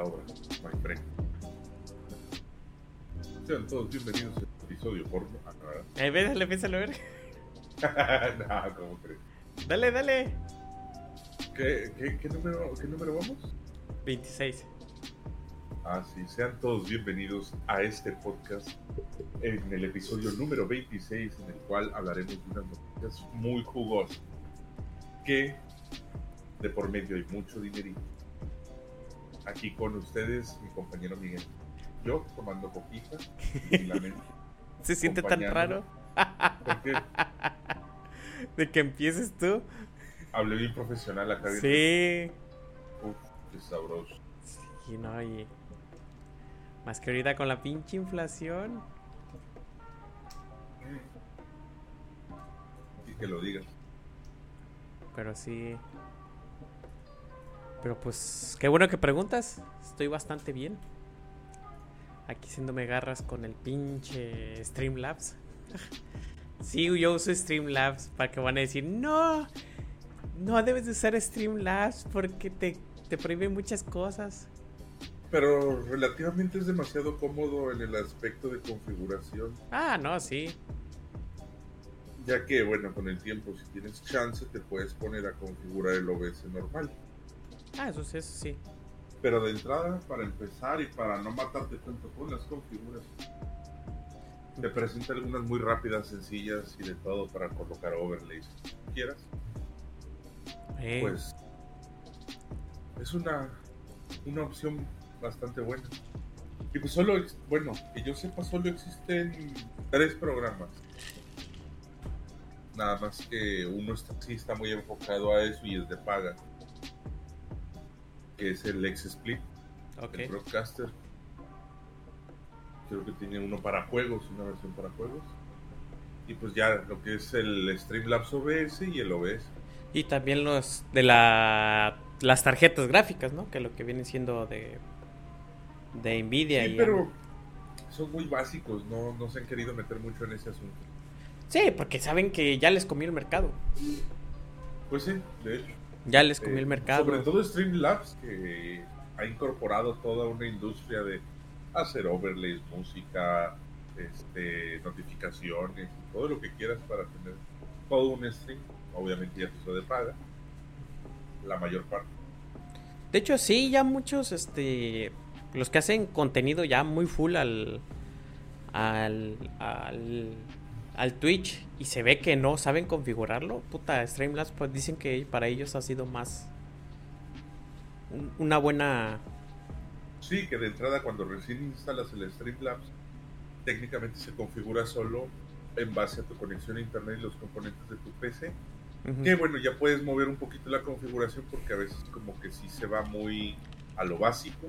la obra, my friend. Sean todos bienvenidos a este episodio porno. Ah. Eh, piénsalo a ver. no, ¿cómo crees? Dale, dale. ¿Qué, qué, qué número, ¿Qué número vamos? 26. Ah, sí, sean todos bienvenidos a este podcast en el episodio número 26, en el cual hablaremos de unas noticias muy jugosas. Que de por medio hay mucho dinerito. Aquí con ustedes, mi compañero Miguel. Yo tomando coquita. Se siente tan raro Porque de que empieces tú. hablé bien profesional acá. bien- Sí. Uf, qué sabroso. Sí, no, y. Más que ahorita con la pinche inflación. Y que lo digas. Pero sí. Pero pues, qué bueno que preguntas. Estoy bastante bien. Aquí haciéndome garras con el pinche Streamlabs. sí, yo uso Streamlabs para que van a decir, no, no debes de usar Streamlabs porque te, te prohíbe muchas cosas. Pero relativamente es demasiado cómodo en el aspecto de configuración. Ah, no, sí. Ya que, bueno, con el tiempo, si tienes chance, te puedes poner a configurar el OBS normal. Ah, eso sí, eso sí. Pero de entrada, para empezar y para no matarte tanto con las configuraciones, te presenta algunas muy rápidas, sencillas y de todo para colocar overlays si quieras. Eh, Pues es una, una opción bastante buena. Y pues solo, bueno, que yo sepa, solo existen tres programas. Nada más que uno está, sí está muy enfocado a eso y es de paga. Que es el XSplit, ok. el Broadcaster. Creo que tiene uno para juegos, una versión para juegos. Y pues ya lo que es el Streamlabs OBS y el OBS. Y también los de la las tarjetas gráficas, ¿no? Que lo que viene siendo de de Nvidia Sí, y pero son muy básicos, no, no se han querido meter mucho en ese asunto. Sí, porque saben que ya les comió el mercado. Pues sí, de hecho. Ya les comió Eh, el mercado. Sobre todo Streamlabs, que ha incorporado toda una industria de hacer overlays, música, este, notificaciones, todo lo que quieras para tener todo un stream. Obviamente ya eso de paga, la mayor parte. De hecho, sí, ya muchos, este, los que hacen contenido ya muy full al, al, al, al Twitch y se ve que no saben configurarlo, puta, Streamlabs pues dicen que para ellos ha sido más un- una buena... Sí, que de entrada cuando recién instalas el Streamlabs, técnicamente se configura solo en base a tu conexión a internet y los componentes de tu PC. Que bueno, ya puedes mover un poquito la configuración porque a veces como que sí se va muy a lo básico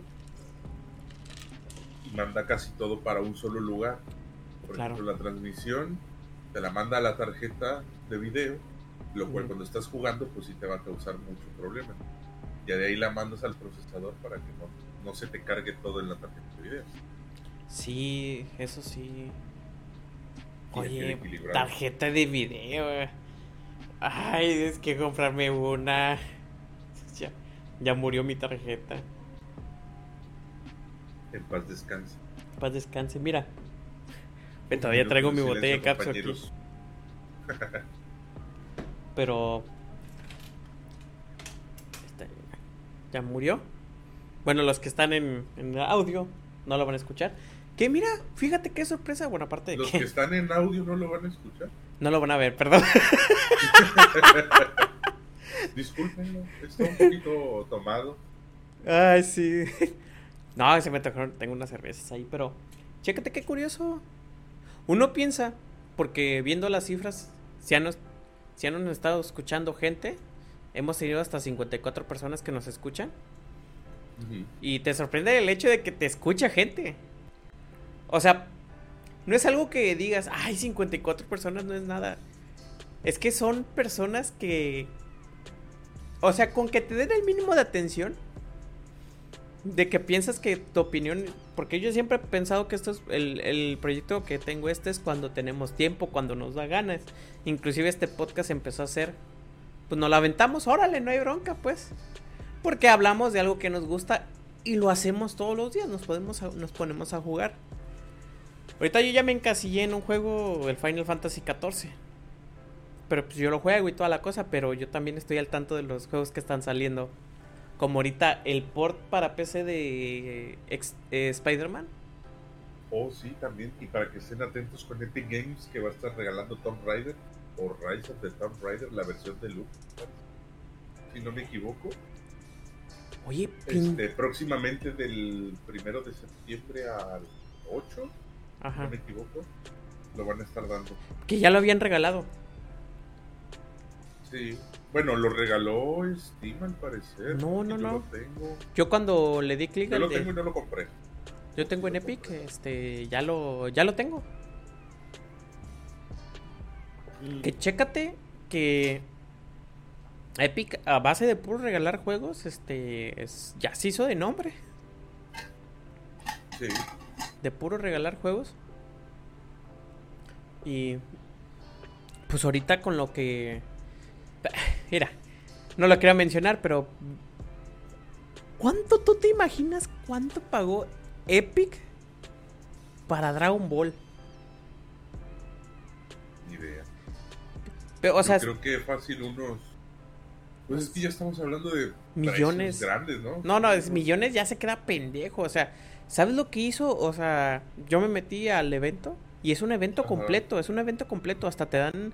y manda casi todo para un solo lugar. Por Claro. ejemplo, la transmisión te la manda a la tarjeta de video, lo cual cuando estás jugando pues sí te va a causar mucho problema. Ya de ahí la mandas al procesador para que no, no se te cargue todo en la tarjeta de video. Sí, eso sí. Y Oye, tarjeta de video. eh. Ay, es que comprarme una. Ya, ya murió mi tarjeta. En paz descanse. Paz descanse, mira. Todavía traigo mi botella de capsu aquí. Pero. Esta- Ya murió. Bueno, los que están en, en audio no lo van a escuchar. Que mira, fíjate qué sorpresa. Bueno, aparte de Los que que están en audio no lo van a escuchar. no lo van a ver, perdón. Discúlpenlo, está un poquito tomado. Ay, sí. No, se me tocaron, tengo unas cervezas ahí, pero chécate qué curioso. Uno piensa, porque viendo las cifras, si han, si han estado escuchando gente, hemos tenido hasta 54 personas que nos escuchan. Y te sorprende el hecho de que te escucha gente. O sea, no es algo que digas, ay, 54 personas no es nada. Es que son personas que... O sea, con que te den el mínimo de atención. De que piensas que tu opinión... Porque yo siempre he pensado que esto es... El, el proyecto que tengo este es cuando tenemos tiempo, cuando nos da ganas. Inclusive este podcast empezó a ser... Pues nos la aventamos, órale, no hay bronca, pues. Porque hablamos de algo que nos gusta y lo hacemos todos los días, nos, podemos nos ponemos a jugar. Ahorita yo ya me encasillé en un juego, el Final Fantasy XIV. Pero pues yo lo juego y toda la cosa, pero yo también estoy al tanto de los juegos que están saliendo. Como ahorita el port para PC de eh, Spider-Man. Oh, sí, también. Y para que estén atentos con Epic Games que va a estar regalando Tomb Raider o Rise of the Tomb Raider, la versión de Loop. Si no me equivoco. Oye, este, próximamente del primero de septiembre al 8, Ajá. no me equivoco, lo van a estar dando. Que ya lo habían regalado. Sí. Bueno, lo regaló Steam al parecer. No, no, yo no. Lo tengo. Yo cuando le di clic Yo al lo de- tengo y no lo compré. Yo tengo en Epic, este, ya lo, ya lo tengo. Que chécate que Epic, a base de puro regalar juegos, este, es, ya se hizo de nombre. Sí. De puro regalar juegos. Y pues ahorita con lo que... Mira, no lo quería mencionar, pero... ¿Cuánto tú te imaginas cuánto pagó Epic para Dragon Ball? Ni idea. Pero, o Yo sea, creo que fácil unos. Pues es que ya estamos hablando de Millones. grandes, ¿no? no, no, es millones ya se queda pendejo. O sea, ¿sabes lo que hizo? O sea, yo me metí al evento y es un evento Ajá. completo, es un evento completo. Hasta te dan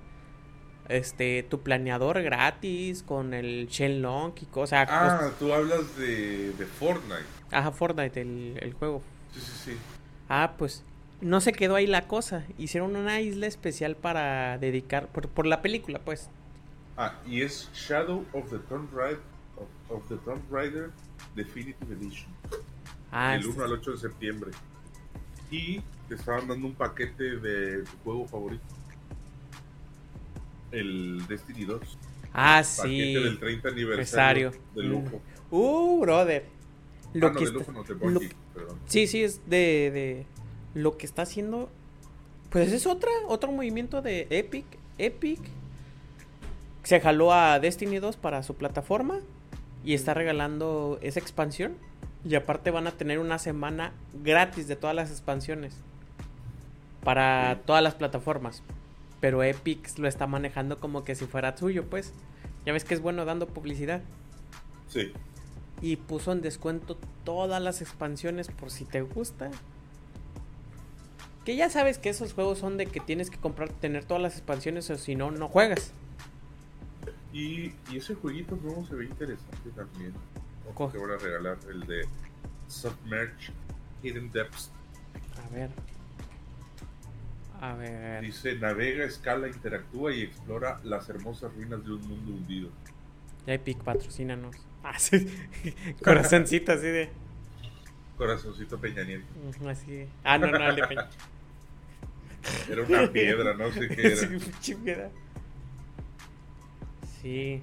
este tu planeador gratis con el Shenlong y cosas. Ah, tú hablas de, de Fortnite. Ajá, Fortnite, el, el juego. Sí, sí, sí. Ah, pues no se quedó ahí la cosa. Hicieron una isla especial para dedicar, por, por la película, pues. Ah, y es Shadow of the Tomb Raider, of, of the Tomb Raider Definitive Edition. Ah, del este- 1 al 8 de septiembre. Y te estaban dando un paquete de tu juego favorito. El Destiny 2. ah, Paquete del sí. 30 aniversario de lujo. Uh, brother. Lo ah, no, que de está- no, lo-. Sí, sí, es de, de lo que está haciendo. Pues es otra, otro movimiento de Epic. Epic se jaló a Destiny 2 para su plataforma y está regalando esa expansión. Y aparte van a tener una semana gratis de todas las expansiones para Sí. todas las plataformas. Pero Epic lo está manejando como que si fuera suyo, pues. Ya ves que es bueno dando publicidad Sí. y puso en descuento todas las expansiones por si te gusta. Que ya sabes que esos juegos son de que tienes que comprar, tener todas las expansiones o si no, no juegas. Y, y ese jueguito nuevo se ve interesante también. Te van a regalar el de Submerge Hidden Depths. A ver. A ver. Dice, navega, escala, interactúa y explora las hermosas ruinas de un mundo hundido. Ya Epic, patrocínanos. Ah, sí. Corazoncito así de. Corazoncito Peña Nieto. Así de- Ah, no, no, el de Peña. Era una piedra, no sé qué Sí, era. Sí.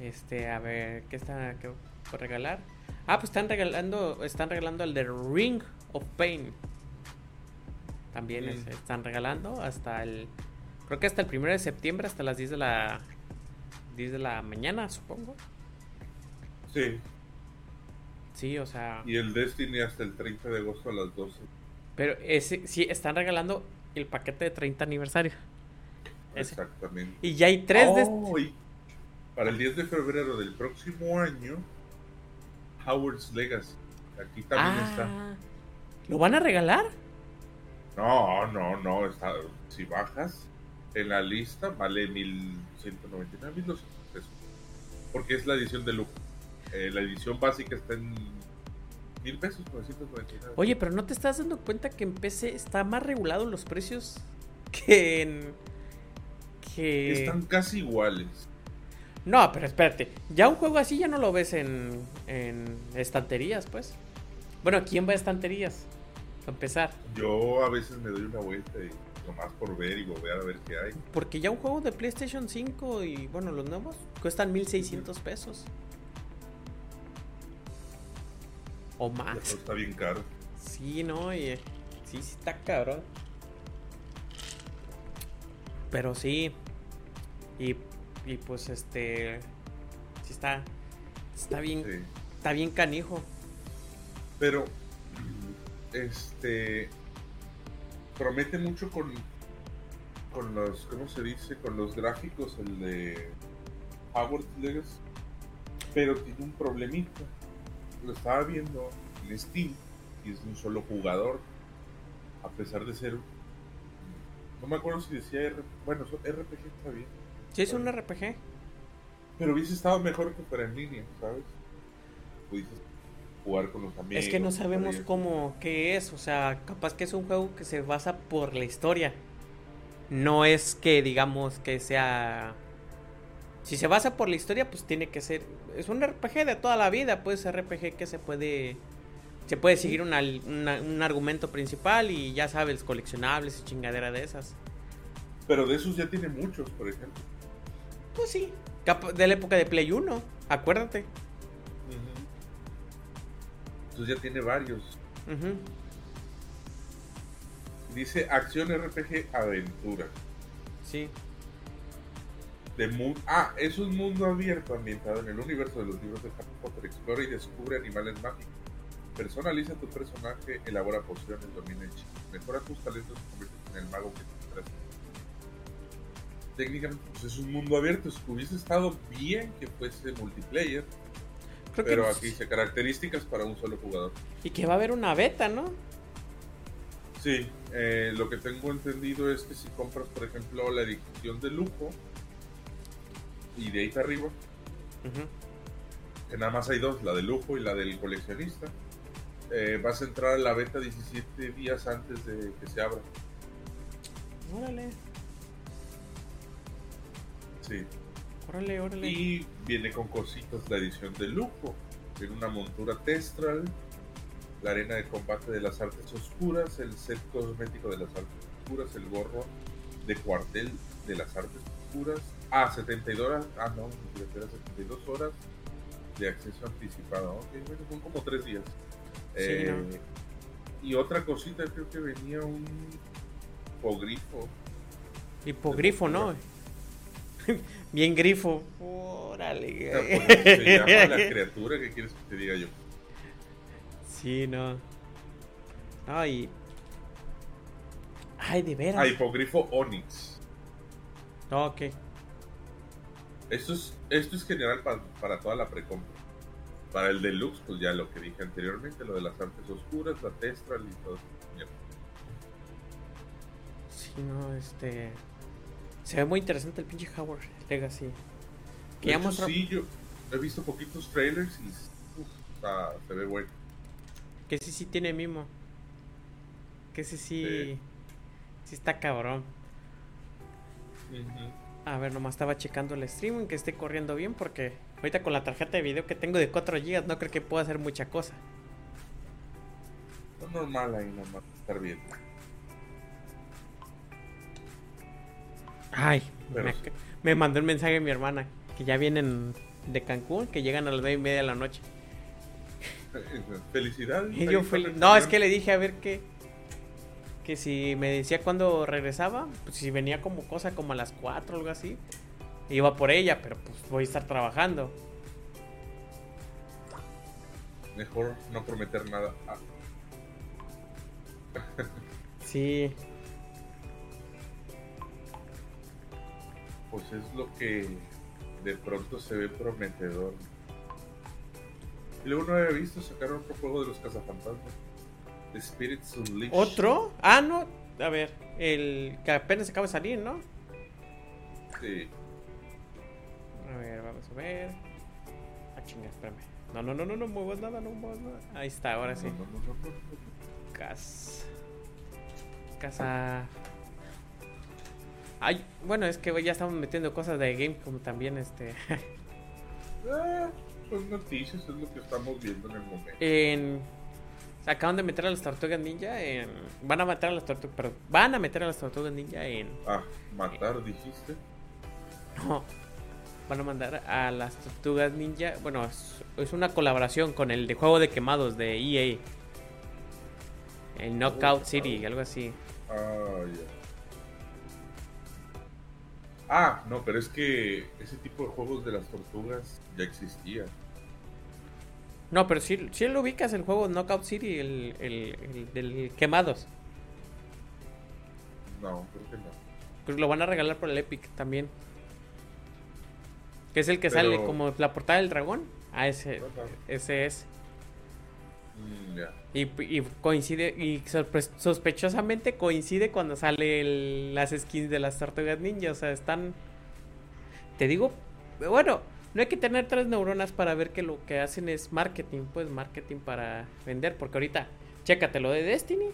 Este, a ver, ¿qué está qué por regalar? Ah, pues están regalando, están regalando el de Ring of Pain. También es- están regalando hasta el creo que hasta el primero de septiembre hasta las 10 de la 10 de la mañana, supongo. Sí, Sí, o sea, y el Destiny hasta el 30 de agosto a las 12. pero ese sí están regalando el paquete de 30 aniversario. Ese. Exactamente. Y ya hay tres de Oh, y para el 10 de febrero del próximo año, Howard's Legacy. Aquí también está. Ah, ¿Lo van a regalar? No, no, no. Está, si bajas en la lista, vale 1199, 1200 pesos. Porque es la edición de lujo. Eh, la edición básica está en mil pesos, 999. Oye, pero ¿no te estás dando cuenta que en PC está más regulado los precios que en... que... Están casi iguales. No, pero espérate. Ya un juego así ya no lo ves en, en estanterías, pues. Bueno, ¿quién va a estanterías? Para empezar. Yo a veces me doy una vuelta y nomás por ver y volver a ver qué hay. Porque ya un juego de PlayStation 5 y, bueno, los nuevos cuestan 1600 pesos. O más. todo está bien caro. Sí, no, y eh, sí, sí está cabrón. Pero sí. Y, y pues este. Sí está. Está bien. Sí. Está bien canijo. Pero, este, promete mucho con, con los, ¿cómo se dice? Con los gráficos, el de Howard Legacy. Pero tiene un problemita. Lo estaba viendo en Steam y es de un solo jugador. A pesar de ser. No me acuerdo si decía R, bueno, RPG está bien. Sí, es un RPG. Pero hubiese estado mejor que fuera en línea, ¿sabes? Pudiste jugar con los amigos. Es que no sabemos cómo, qué es. O sea, capaz que es un juego que se basa por la historia. No es que digamos que sea. Si se basa por la historia, pues tiene que ser. Es un RPG de toda la vida, pues RPG que se puede. Se puede seguir una, un argumento principal y ya sabes, coleccionables y chingadera de esas. Pero de esos ya tiene muchos, por ejemplo. Pues sí. De la época de Play 1, acuérdate. Entonces ya tiene varios. Dice acción RPG aventura. Sí. De ah, es un mundo abierto ambientado en el universo de los libros de Harry Potter. Explora y descubre animales mágicos. Personaliza tu personaje, elabora pociones, domina hechizos, mejora tus talentos y convierte en el mago que te traes. Técnicamente, pues es un mundo abierto. Hubiese estado bien que fuese multiplayer pero aquí dice características para un solo jugador. Y que va a haber una beta, ¿no? Sí, eh, lo que tengo entendido es que si compras, por ejemplo, la edición de lujo y de ahí para arriba, que nada más hay dos, la de lujo y la del coleccionista, eh, vas a entrar a la beta 17 días antes de que se abra. Órale. Sí. Y viene con cositas la edición de lujo. Tiene una montura Testral, la arena de combate de las artes oscuras, el set cosmético de las artes oscuras, el gorro de cuartel de las artes oscuras. Ah, 72 horas. Ah, no, 72 horas de acceso anticipado. Ok, bueno, son como tres días. Eh, y otra cosita, creo que venía un hipogrifo. Hipogrifo, ¿no? Bien grifo. Órale. Se llama la criatura que quieres que te diga yo. Sí, no. Ay. Ay, de veras. Ah, hipogrifo Onix. ok. Esto es, esto es general para, para toda la precompra. Para el deluxe, pues ya lo que dije anteriormente, lo de las artes oscuras, la testral y todo. Sí, no, este. Se ve muy interesante el pinche Howard Legacy. Que ya Sí, yo he visto poquitos trailers y se ve bueno. Que sí, sí tiene mimo. Que sí, sí. Sí, está cabrón. A ver, nomás estaba checando el streaming que esté corriendo bien porque ahorita con la tarjeta de video que tengo de 4 GB no creo que pueda hacer mucha cosa. Es normal ahí nomás estar bien. Ay, me, mandó un mensaje mi hermana que ya vienen de Cancún, que llegan a las nueve y media de la noche. Felicidades. no, es que le dije a ver qué. Que si me decía cuándo regresaba, pues si venía como cosa como a las 4 o algo así, iba por ella, pero pues voy a estar trabajando. Mejor no prometer nada. Ah. sí. Pues es lo que de pronto se ve prometedor. Y luego no había visto sacar otro juego de los cazafantasmas. Spirits Unleashed. ¿Otro? Ah, no. A ver, el que apenas acaba de salir, ¿no? Sí. A ver, vamos a ver. Ah, chinga, espérame. No, no, no, no, no muevas nada, no muevas nada. Ahí está, ahora sí. Casa. Casa. Ay, bueno, es que ya estamos metiendo cosas de Gamecom también, este. eh, pues noticias es lo que estamos viendo en el momento. En... Acaban de meter a las tortugas ninja en. Van a matar a las tortugas. Perdón. Van a meter a las tortugas ninja en. Ah, matar, dijiste. No. Van a mandar a las tortugas ninja. Bueno, es, una colaboración con el de juego de quemados de EA. El Knockout oh, City, algo así. Ah, ya. Ah, no, pero es que ese tipo de juegos de las tortugas ya existía. No, pero sí, sí lo ubicas el juego Knockout City, el, el, el del quemados. No, creo que no. Pues lo van a regalar por el Epic también. Que es el que sale como la portada del dragón. Ah, ese, ese es. Mm. Y, coincide, y sospechosamente coincide cuando sale las skins de las tortugas ninja. O sea, están. Te digo, bueno, no hay que tener tres neuronas para ver que lo que hacen es marketing, pues marketing para vender. Porque ahorita, chécate lo de Destiny.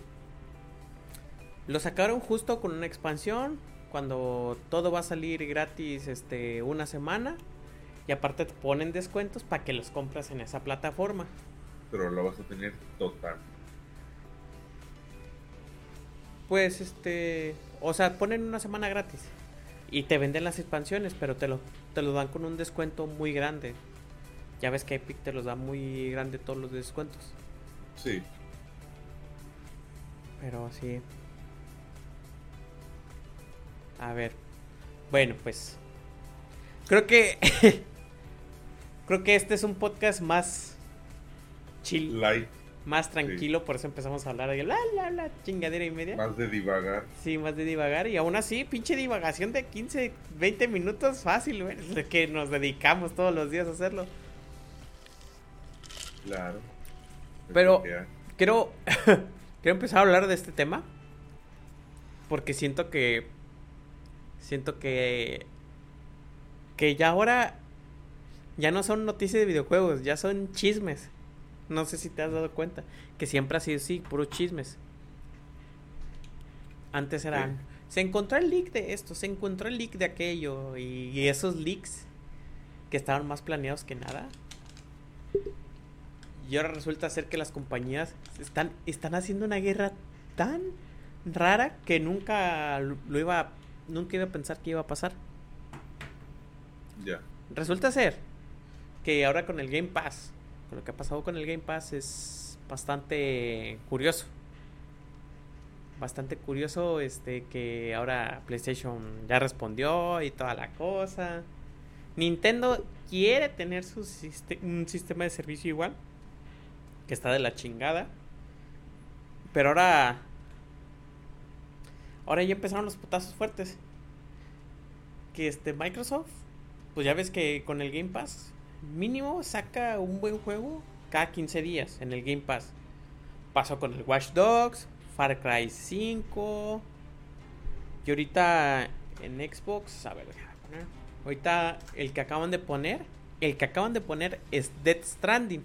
Lo sacaron justo con una expansión. Cuando todo va a salir gratis este, una semana. Y aparte te ponen descuentos para que los compras en esa plataforma. Pero lo vas a tener total. Pues este. O sea, ponen una semana gratis. Y te venden las expansiones, pero te lo, te lo dan con un descuento muy grande. Ya ves que Epic te los da muy grande todos los descuentos. Sí. Pero sí. A ver. Bueno, pues. Creo que. creo que este es un podcast más chill. Light. Más tranquilo, por eso empezamos a hablar de la, la, la chingadera y media. Más de divagar. Sí, más de divagar. Y aún así, pinche divagación de 15, 20 minutos fácil, güey. Es que nos dedicamos todos los días a hacerlo. Claro. Pero quiero, quiero empezar a hablar de este tema. Porque siento que siento que que ya ahora ya no son noticias de videojuegos, ya son chismes. No sé si te has dado cuenta que siempre ha sido así, puro chismes. Antes eran se encontró el leak de esto, se encontró el leak de aquello y, esos leaks que estaban más planeados que nada. Y ahora resulta ser que las compañías están, están haciendo una guerra tan rara que nunca lo iba nunca iba a pensar que iba a pasar. Ya. Resulta ser que ahora con el Game Pass, lo que ha pasado con el Game Pass es bastante curioso. Bastante curioso este que ahora PlayStation ya respondió y toda la cosa. Nintendo quiere tener su un sistema de servicio igual, que está de la chingada. Pero ahora ahora ya empezaron los putazos fuertes. Que este Microsoft, pues ya ves que con el Game Pass, mínimo saca un buen juego cada 15 días en el Game Pass. Pasó con el Watch Dogs, Far Cry 5. Y ahorita en Xbox, a ver, ahorita el que acaban de poner, el que acaban de poner es Dead Stranding.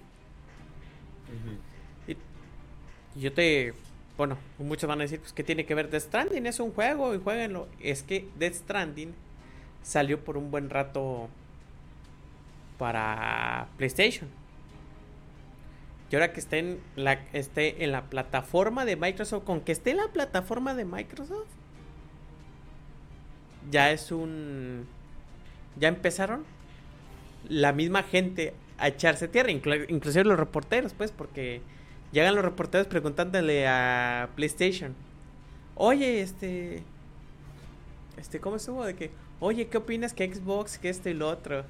y yo te bueno, muchos van a decir, pues, ¿qué tiene que ver Death Stranding? Es un juego y jueguenlo. Es que Death Stranding salió por un buen rato para PlayStation. Y ahora que esté en la, esté en la plataforma de Microsoft, con que esté en la plataforma de Microsoft, ya es un... Ya empezaron la misma gente a echarse tierra, inclusive los reporteros, pues, porque Llegan los reporteros preguntándole a PlayStation. Oye, este... Este, ¿cómo estuvo? De que, oye, ¿qué opinas que Xbox, que esto y lo otro?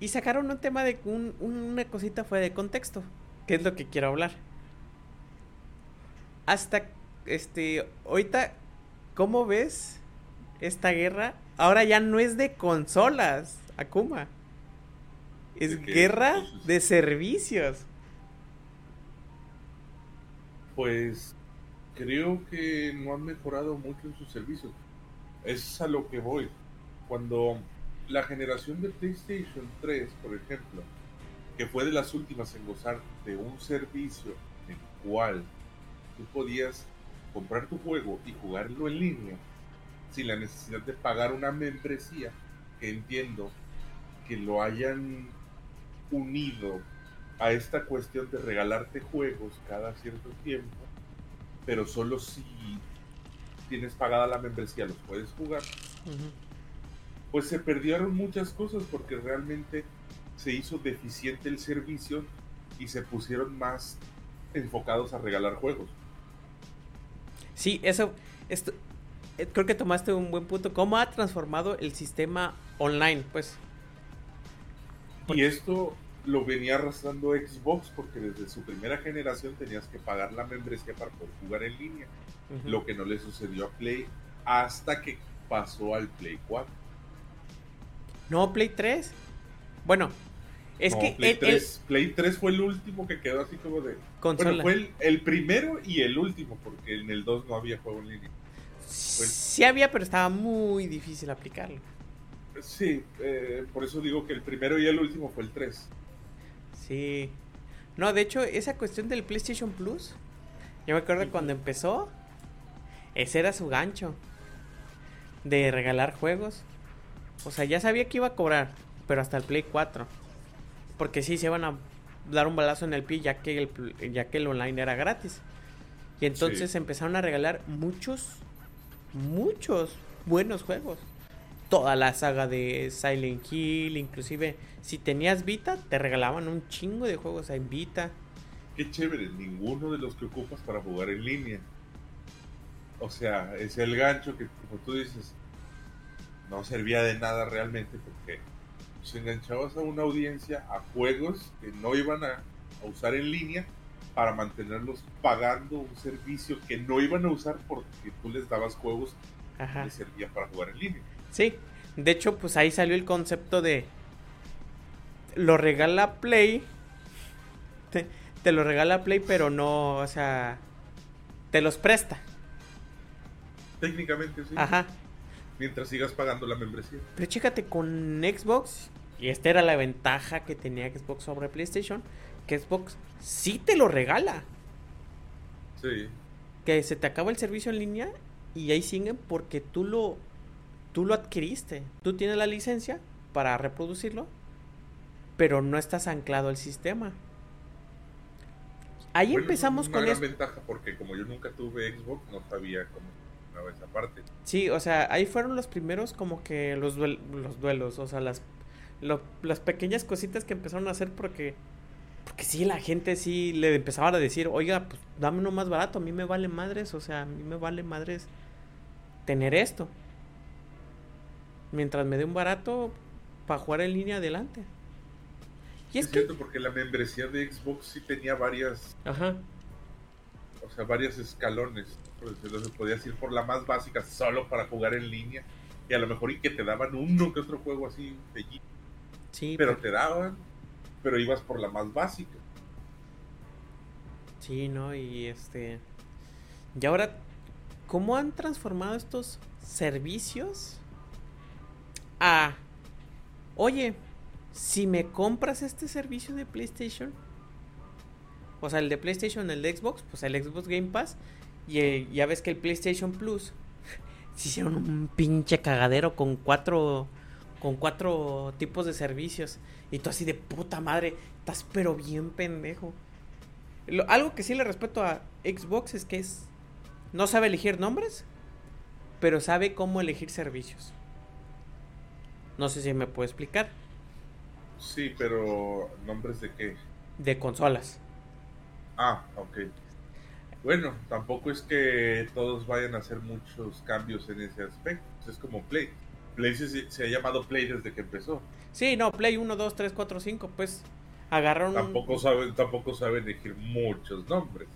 Y sacaron un tema de una cosita fue de contexto, que es lo que quiero hablar. Hasta, este, ahorita, ¿cómo ves esta guerra? Ahora ya no es de consolas, Akuma. Es guerra de servicios pues creo que no han mejorado mucho en sus servicios. Es a lo que voy. Cuando la generación de PlayStation 3, por ejemplo, que fue de las últimas en gozar de un servicio en el cual tú podías comprar tu juego y jugarlo en línea sin la necesidad de pagar una membresía, que entiendo que lo hayan unido a esta cuestión de regalarte juegos cada cierto tiempo, pero solo si tienes pagada la membresía los puedes jugar. Pues se perdieron muchas cosas porque realmente se hizo deficiente el servicio y se pusieron más enfocados a regalar juegos. Sí, eso, esto, eh, creo que tomaste un buen punto. ¿Cómo ha transformado el sistema online? Pues. Y esto lo venía arrastrando Xbox porque desde su primera generación tenías que pagar la membresía para poder jugar en línea. Lo que no le sucedió a Play hasta que pasó al Play 4. No, Play 3. Bueno, es que Play, 3, Play 3 fue el último que quedó así como de... Bueno, fue el, primero y el último, porque en el 2 no había juego en línea. Sí había, pero estaba muy difícil aplicarlo. Sí, eh, por eso digo que el primero y el último fue el 3. Sí. No, de hecho, esa cuestión del PlayStation Plus, yo me acuerdo cuando empezó, ese era su gancho de regalar juegos. O sea, ya sabía que iba a cobrar, pero hasta el Play 4. Porque sí, se iban a dar un balazo en el pie ya que el, ya que el online era gratis. Y entonces empezaron a regalar muchos, muchos buenos juegos. Toda la saga de Silent Hill, inclusive si tenías Vita, te regalaban un chingo de juegos en Vita. Qué chévere, ninguno de los que ocupas para jugar en línea. O sea, es el gancho que, como tú dices, no servía de nada realmente porque se enganchabas a una audiencia a juegos que no iban a, usar en línea para mantenerlos pagando un servicio que no iban a usar porque tú les dabas juegos que les servía para jugar en línea. Sí, de hecho, pues ahí salió el concepto de lo regala Play, te, te lo regala Play, pero no, o sea, te los presta. Técnicamente sí. Ajá. Mientras sigas pagando la membresía. Pero chécate, con Xbox, y esta era la ventaja que tenía Xbox sobre PlayStation, que Xbox sí te lo regala. Sí. Que se te acaba el servicio en línea y ahí siguen porque tú lo, tú lo adquiriste. Tú tienes la licencia para reproducirlo, pero no estás anclado al sistema. Ahí empezamos con eso. ventaja porque como yo nunca tuve Xbox, no sabía cómo esa parte. Sí, o sea, ahí fueron los primeros como que los, los duelos, o sea, las, las pequeñas cositas que empezaron a hacer porque, porque sí, la gente sí le empezaba a decir, oiga, pues dame uno más barato, a mí me vale madres, o sea, a mí me vale madres tener esto. Mientras me dé un barato para jugar en línea adelante. Y es, cierto, porque la membresía de Xbox sí tenía varias. Ajá. O sea, varios escalones entonces podías ir por la más básica solo para jugar en línea. Y a lo mejor y que te daban uno que otro juego así bellito. Sí. Pero, te daban, pero ibas por la más básica. Sí, ¿no? Y este... Y ahora, ¿cómo han transformado estos servicios a... Oye, si me compras este servicio de PlayStation, o sea, el de PlayStation, el de Xbox, pues el Xbox Game Pass, y eh, ya ves que el PlayStation Plus se hicieron un pinche cagadero con cuatro con cuatro tipos de servicios y tú así de puta madre, estás pero bien pendejo. algo que sí le respeto a Xbox es que es no sabe elegir nombres, pero sabe cómo elegir servicios. No sé si me puedo explicar. Sí, pero nombres de qué? De consolas. Ah, ok. Bueno, tampoco es que todos vayan a hacer muchos cambios en ese aspecto. Es como Play. Play se, ha llamado Play desde que empezó. Sí, no, Play 1, 2, 3, 4, 5, pues agarraron... Tampoco saben, tampoco saben elegir muchos nombres.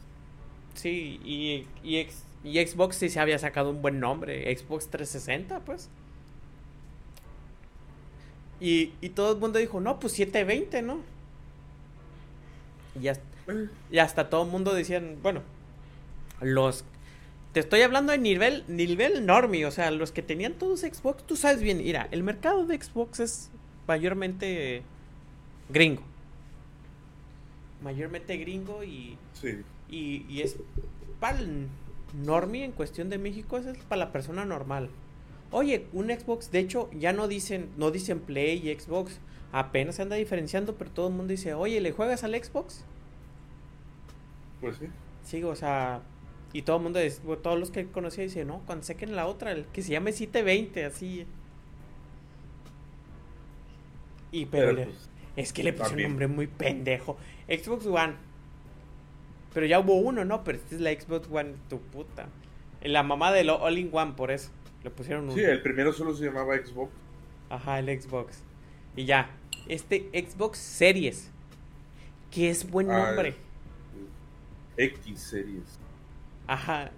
Sí, y, y, y Xbox sí se había sacado un buen nombre. Xbox 360, pues. Y, y todo el mundo dijo, no, pues 720, ¿no? Y, hasta, eh. y hasta todo el mundo decían, bueno, los te estoy hablando de nivel nivel normie, o sea, los que tenían todos Xbox, tú sabes bien, mira, el mercado de Xbox es mayormente gringo. Mayormente gringo y y, y es para el normie en cuestión de México es para la persona normal. Oye, un Xbox, de hecho, ya no dicen no dicen Play y Xbox, apenas se anda diferenciando, pero todo el mundo dice, "Oye, ¿le juegas al Xbox?" Pues sí. Sí, o sea, y todo el mundo, todos los que conocía dicen, no, cuando saquen la otra, el que se llame 720, así. Y pero, pues, es que le puse un nombre muy pendejo. Xbox One. Pero ya hubo uno, ¿no? Pero este es la Xbox One, tu puta. La mamá del All in One, por eso. Le pusieron uno. Sí, el primero solo se llamaba Xbox. Ajá, el Xbox. Y ya. Este Xbox Series. que es buen Ah, nombre. X series. Ajá.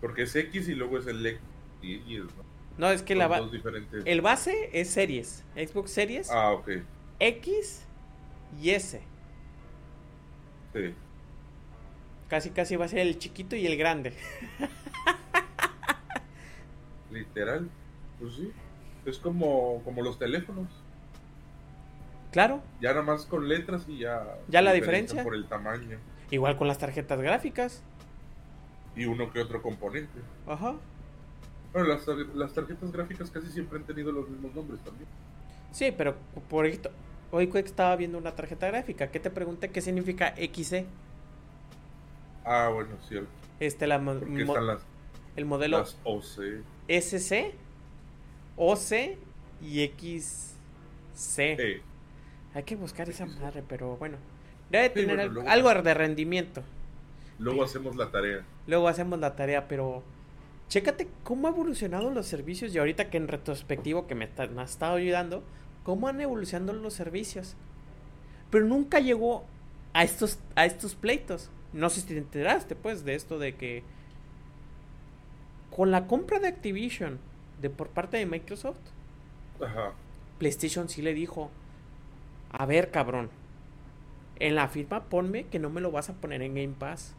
Porque es X y luego es el X. series, ¿no? No, es que Son la ba- dos diferentes. el base es series. Xbox Series, Ah, ok. X y S. Sí. Casi, casi va a ser el chiquito y el grande. Literal. Pues sí. Es como, como los teléfonos. Claro, Ya nada más con letras y ya. Ya la diferencia. Por el tamaño. igual con las tarjetas gráficas. Y uno que otro componente. Ajá. Bueno, las, las tarjetas gráficas casi siempre han tenido los mismos nombres también. Sí, pero por ejemplo, hoy estaba viendo una tarjeta gráfica, que te pregunté qué significa XE. Ah, bueno, cierto. Este, la, mo- las, el modelo las OC. SC, OC y XC. Eh, Hay que buscar esa XC. madre, pero bueno. Debe Sí, tener bueno, algo de rendimiento. Luego hacemos la tarea. Luego hacemos la tarea, pero chécate cómo han evolucionado los servicios y ahorita que en retrospectivo que me, está- me ha estado ayudando, cómo han evolucionado los servicios. Pero nunca llegó a estos, a estos pleitos. No sé si te enteraste pues de esto de que con la compra de Activision de por parte de Microsoft, Ajá. PlayStation sí le dijo, a ver cabrón, en la firma ponme que no me lo vas a poner en Game Pass.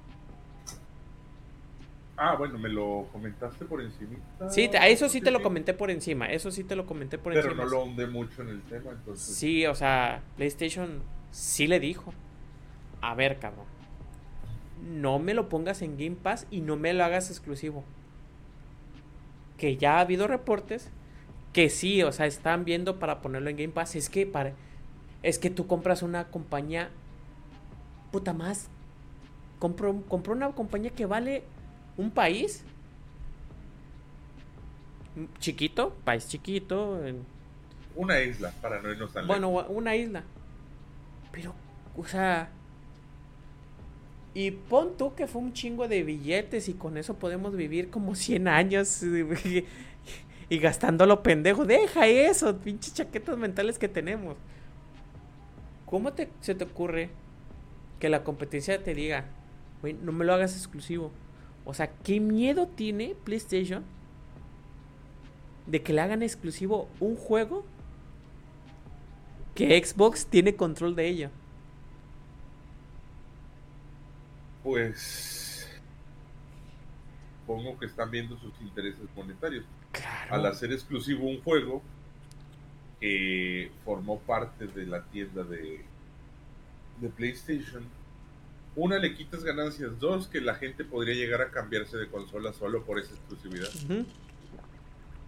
Ah, bueno, me lo comentaste por encimita. Sí, a eso sí te lo comenté por encima. Eso sí te lo comenté por Pero encima. no lo ahondé mucho en el tema, entonces. Sí, o sea, PlayStation sí le dijo. A ver, cabrón. No me lo pongas en Game Pass y no me lo hagas exclusivo. Que ya ha habido reportes que sí, o sea, están viendo para ponerlo en Game Pass. Es que para es que tú compras una compañía puta más compro compró una compañía que vale un país chiquito, país chiquito, en- Una isla, para no irnos tan bueno, una isla. Pero, o sea. Y pon tú que fue un chingo de billetes y con eso podemos vivir como 100 años y, y gastándolo pendejo. Deja eso, pinches chaquetas mentales que tenemos. ¿Cómo te, se te ocurre que la competencia te diga, güey, no me lo hagas exclusivo? O sea, ¿qué miedo tiene PlayStation de que le hagan exclusivo un juego que Xbox tiene control de ella. Pues. Supongo que están viendo sus intereses monetarios. Claro. Al hacer exclusivo un juego que formó parte de la tienda de, de PlayStation, una le quitas ganancias, dos que la gente podría llegar a cambiarse de consola solo por esa exclusividad. Ujú.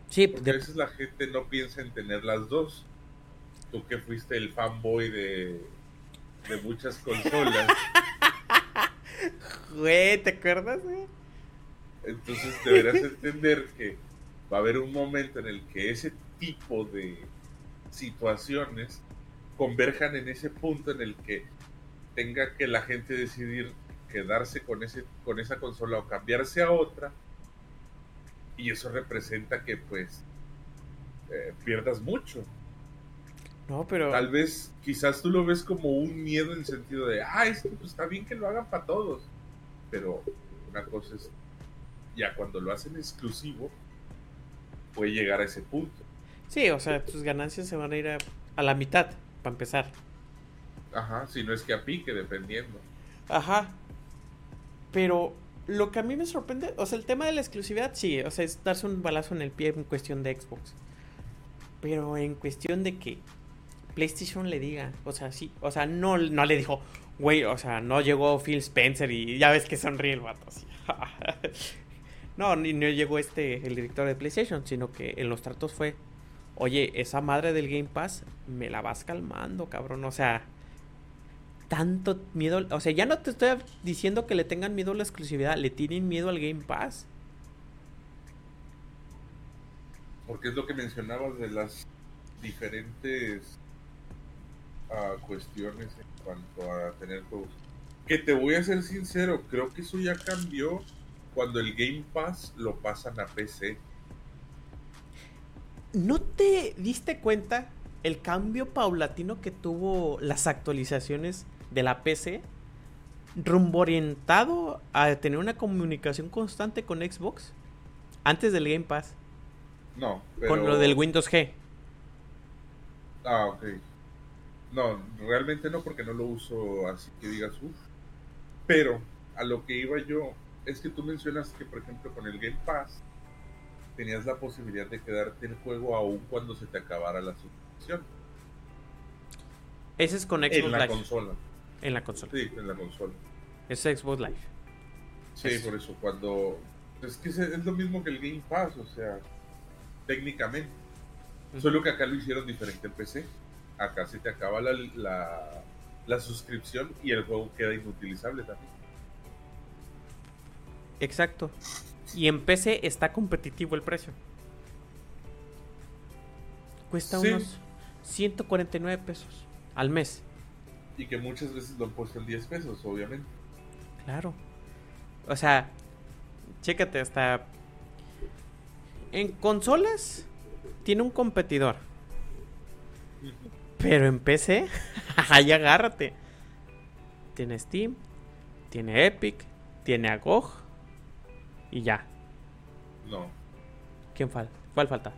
Sí, Porque a veces la gente no piensa en tener las dos. Tú que fuiste el fanboy de, de muchas consolas, güey, ¿te acuerdas, güey? entonces deberás entender que va a haber un momento en el que ese tipo de situaciones converjan en ese punto en el que tenga que la gente decidir quedarse con ese con esa consola o cambiarse a otra y eso representa que pues eh, pierdas mucho No, pero. Tal vez, quizás tú lo ves como un miedo en el sentido de, ah, esto pues, está bien que lo hagan para todos. Pero una cosa es, ya cuando lo hacen exclusivo, puede llegar a ese punto. Sí, o sea, tus ganancias se van a ir a, a la mitad, para empezar. Ajá, si no es que a pique, dependiendo. Ajá. Pero lo que a mí me sorprende, o sea, el tema de la exclusividad, sí, o sea, es darse un balazo en el pie en cuestión de Xbox. Pero en cuestión de que PlayStation le diga, o sea, sí, o sea, no, no le dijo, güey, o sea, no llegó Phil Spencer y ya ves que sonríe el vato no, ni no llegó este, el director de PlayStation, sino que en los tratos fue, oye, esa madre del Game Pass, me la vas calmando, cabrón, o sea, tanto miedo. O sea, ya no te estoy diciendo que le tengan miedo a la exclusividad, le tienen miedo al Game Pass. Porque es lo que mencionabas de las diferentes ah, cuestiones en cuanto a tener juegos. Que te voy a ser sincero, creo que eso ya cambió cuando el Game Pass lo pasan a PC. ¿No te diste cuenta el cambio paulatino que tuvo las actualizaciones de la PC rumbo orientado a tener una comunicación constante con Xbox antes del Game Pass. No, Con lo del Windows G. Ah, ok. No, realmente no, porque no lo uso así que digas, uff. Pero a lo que iba yo es que tú mencionas que, por ejemplo, con el Game Pass tenías la posibilidad de quedarte el juego aún cuando se te acabara la suscripción. Ese es con Xbox En la Live. consola. En la consola. Sí, en la consola. Es Xbox Live. Sí, Es- por eso cuando... Es que es es lo mismo que el Game Pass, o sea, técnicamente. Solo que acá lo hicieron diferente en PC. Acá se te acaba la, la, la suscripción y el juego queda inutilizable también. Exacto. Y en PC está competitivo el precio. Cuesta Sí. unos 149 pesos al mes. Y que muchas veces lo han puesto en 10 pesos, obviamente. Claro. O sea, chécate hasta... En consolas tiene un competidor. Pero en PC, ahí agárrate. Tiene Steam, tiene Epic, tiene a GOG y ya. No. ¿Quién falta? ¿Cuál falta?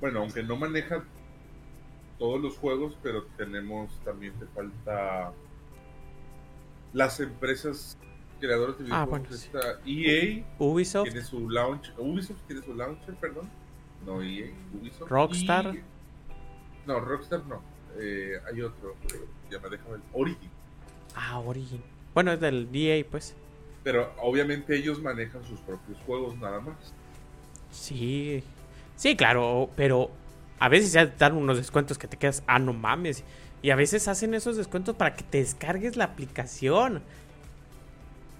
Bueno, aunque no maneja todos los juegos, pero tenemos también te falta las empresas creadoras de Ah, videojuegos. bueno, sí. EA Ubisoft, tiene su launch, Ubisoft tiene su launcher, perdón. No EA, Ubisoft. Rockstar. y- No, Rockstar no. Eh, hay otro. Ya me déjame ver. Origin. Ah, Origin. Bueno, es del DA, pues. Pero obviamente ellos manejan sus propios juegos nada más. Sí. Sí, claro, pero a veces ya dan unos descuentos que te quedas, ah, no mames. Y a veces hacen esos descuentos para que te descargues la aplicación.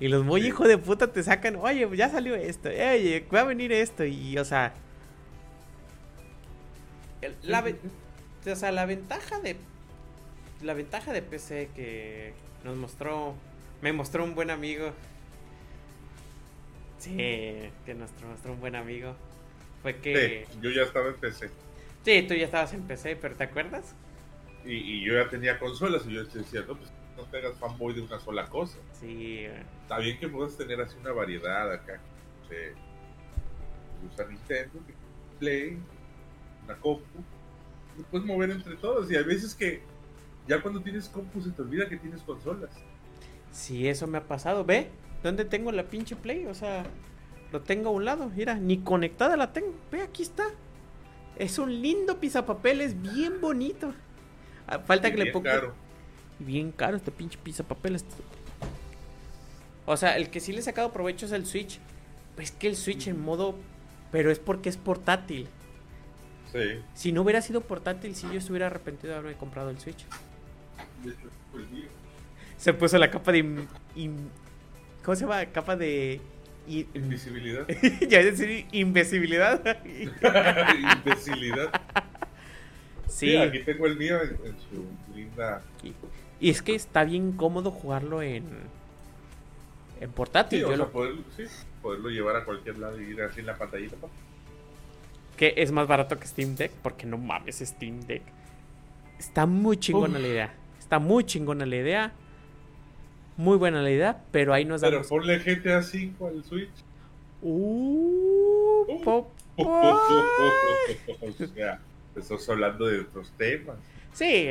Y los muy Sí. hijo de puta te sacan, oye, ya salió esto, oye, va a venir esto. Y, o sea. el- la, o sea, la ventaja de. La ventaja de PC que nos mostró. Me mostró un buen amigo. Sí, que nos mostró un buen amigo. Fue que. Sí, yo ya estaba en PC. Sí, tú ya estabas en PC, pero ¿te acuerdas? Y, y yo ya tenía consolas y yo decía, no, pues no te hagas fanboy de una sola cosa. Sí. Está bien que puedas tener así una variedad acá. Sé, usa Nintendo, Play, una compu. Lo puedes mover entre todos. Y hay veces que ya cuando tienes compu se te olvida que tienes consolas. Sí, eso me ha pasado. ¿Ve? ¿Dónde tengo la pinche Play? O sea, lo tengo a un lado. Mira, ni conectada la tengo. Ve, aquí está. Es un lindo pizapapeles, bien bonito. Ah, Falta Y que le ponga. caro. Bien caro este pinche pizapapeles. O sea, el que sí le he sacado provecho es el Switch. Pues que el Switch en modo. Pero es porque es portátil. Sí. Si no hubiera sido portátil, si yo estuviera arrepentido de haberme comprado el Switch. De hecho. Se puso la capa de. in- ¿Cómo se llama? Capa de. In- Invisibilidad. ya a decir invisibilidad. Imbecilidad. sí. Sí, aquí tengo el mío en, en su linda. Y, y es que está bien cómodo jugarlo en. En portátil. Sí, o Yo sea, lo- poder- sí, poderlo llevar a cualquier lado y ir así en la pantallita. pa. que es más barato que Steam Deck. Porque no mames, Steam Deck. Está muy chingona Uf. la idea. Está muy chingona la idea. Muy buena la idea. Pero ahí nos Pero damos. ponle GTA 5 al Switch. Uh, Uh. po- o sea, estás hablando de otros temas. Sí.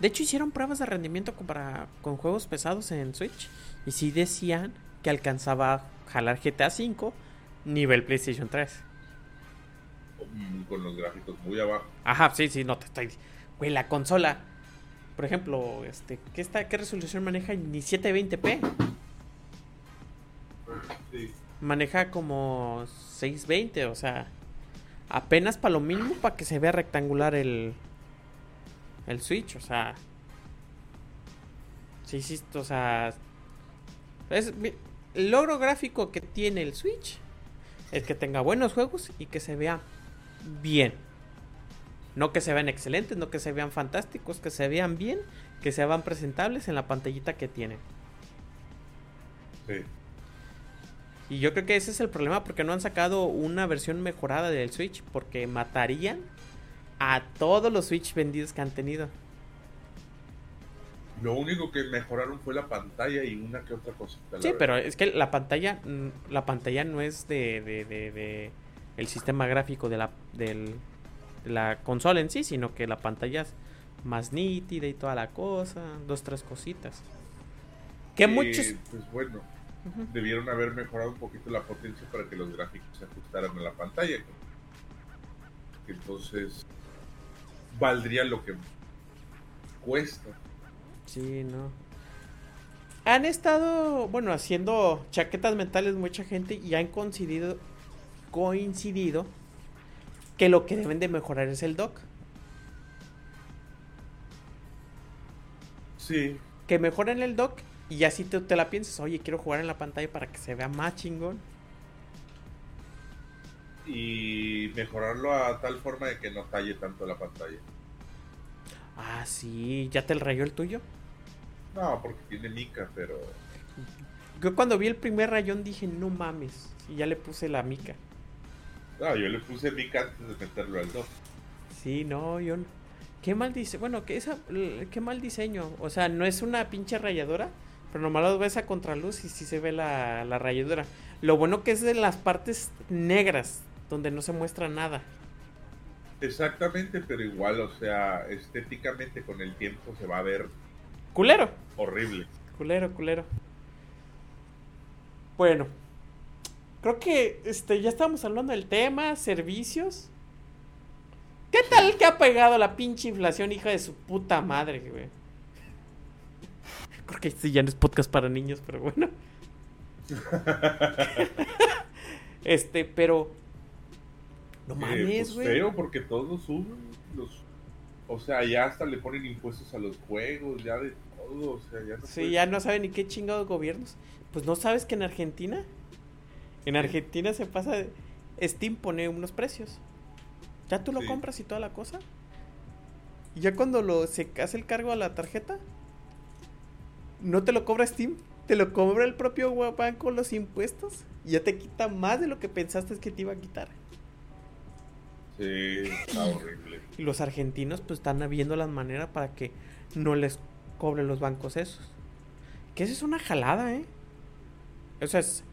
De hecho, hicieron pruebas de rendimiento con, para, con juegos pesados en Switch. Y sí decían que alcanzaba a jalar GTA V nivel PlayStation 3. Mm, Con los gráficos muy abajo. Ajá, sí, sí, no te estoy. Güey, la consola. Por ejemplo, este, ¿qué, está, ¿qué resolución maneja? Ni 720p. Sí. Maneja como 620, o sea, apenas para lo mínimo para que se vea rectangular el, el Switch, o sea. Sí, sí, o sea. Es, el logro gráfico que tiene el Switch es que tenga buenos juegos y que se vea bien. No que se vean excelentes, no que se vean fantásticos, que se vean bien, que se vean presentables en la pantallita que tienen. Sí. Y yo creo que ese es el problema porque no han sacado una versión mejorada del Switch porque matarían a todos los Switch vendidos que han tenido. Lo único que mejoraron fue la pantalla y una que otra cosita. Sí, pero es que la pantalla, mm, la pantalla no es de, de, de, el sistema gráfico de la, del, de la consola en sí, sino que la pantalla es más nítida y toda la cosa, dos, tres cositas. Que muchos... Pues bueno, debieron haber mejorado un poquito la potencia para que los gráficos se ajustaran a la pantalla. Entonces, valdría lo que cuesta. Sí, no. Han estado, bueno, haciendo chaquetas mentales mucha gente y han coincidido, coincidido que lo que deben de mejorar es el dock. Sí. Que mejoren el dock y así te, te la piensas, oye, quiero jugar en la pantalla para que se vea más chingón. Y mejorarlo a tal forma de que no talle tanto la pantalla. Ah, sí, ¿ya te el rayó el tuyo? No, porque tiene mica, pero. Yo cuando vi el primer rayón dije, no mames. Y ya le puse la mica. No, yo le puse mica antes de meterlo al 2. Sí, no, yo. Qué mal dice. Bueno, qué, esa... qué mal diseño. O sea, no es una pinche rayadora. Pero nomás lo ves a contraluz y sí se ve la, la rayadura. Lo bueno que es de las partes negras, donde no se muestra nada. Exactamente, pero igual, o sea, estéticamente con el tiempo se va a ver Culero. Horrible. Culero, culero. Bueno. Creo que este, ya estamos hablando del tema, servicios. ¿Qué tal que ha pegado la pinche inflación, hija de su puta madre, güey? Creo que este ya no es podcast para niños, pero bueno. este, pero. No eh, mames, pues güey. feo porque todos suben. Los... O sea, ya hasta le ponen impuestos a los juegos, ya de sí, ya no saben ni qué chingados gobiernos. Pues no sabes que en Argentina, en Argentina se pasa, Steam pone unos precios. Ya tú lo compras y toda la cosa. Y ya cuando lo, se hace el cargo a la tarjeta, no te lo cobra Steam, te lo cobra el propio banco los impuestos. Y ya te quita más de lo que pensaste que te iba a quitar. Sí, está horrible. Y los argentinos pues están viendo las maneras para que no les cobren los bancos esos. Que eso es una jalada, ¿eh? O sea, es...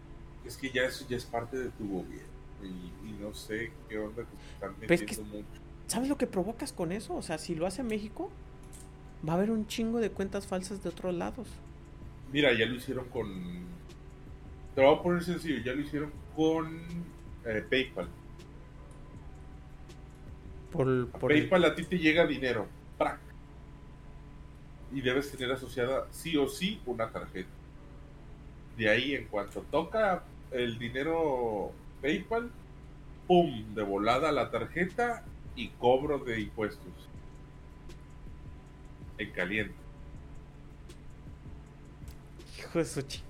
Es que ya eso ya es parte de tu gobierno. Y, no sé qué onda que están metiendo mucho. ¿Sabes lo que provocas con eso? O sea, si lo hace México, va a haber un chingo de cuentas falsas de otros lados. Mira, ya lo hicieron con... Te lo voy a poner sencillo, ya lo hicieron con eh, PayPal. Por, PayPal a ti te llega dinero y debes tener asociada sí o sí una tarjeta. De ahí, en cuanto toca el dinero PayPal, ¡pum! De volada la tarjeta y cobro de impuestos. En caliente. Hijo de su chica.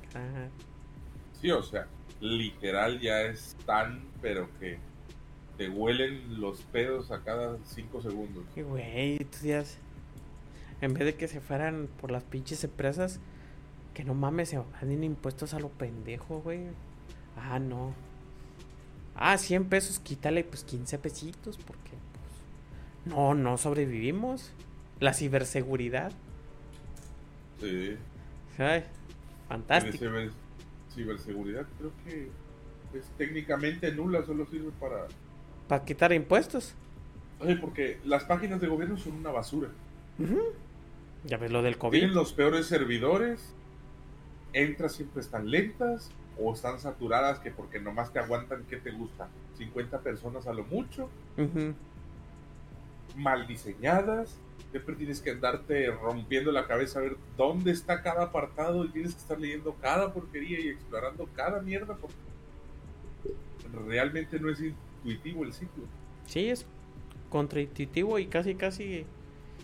Sí, o sea, literal ya es tan, pero que te huelen los pedos a cada cinco segundos. Güey, tú ya en vez de que se fueran por las pinches empresas, que no mames, se van impuestos a lo pendejo, güey. Ah, no. Ah, 100 pesos, quítale pues 15 pesitos, porque pues, no, no sobrevivimos. La ciberseguridad. Sí. Ay, fantástico. Ciberseguridad creo que es técnicamente nula, solo sirve para... Para quitar impuestos. Oye, porque las páginas de gobierno son una basura. Ya ves lo del COVID. Tienen los peores servidores, entras siempre están lentas o están saturadas que porque nomás te aguantan, ¿qué te gusta? 50 personas a lo mucho. Mal diseñadas. Siempre tienes que andarte rompiendo la cabeza a ver dónde está cada apartado y tienes que estar leyendo cada porquería y explorando cada mierda porque realmente no es intuitivo el ciclo. Sí, es contraintuitivo y casi casi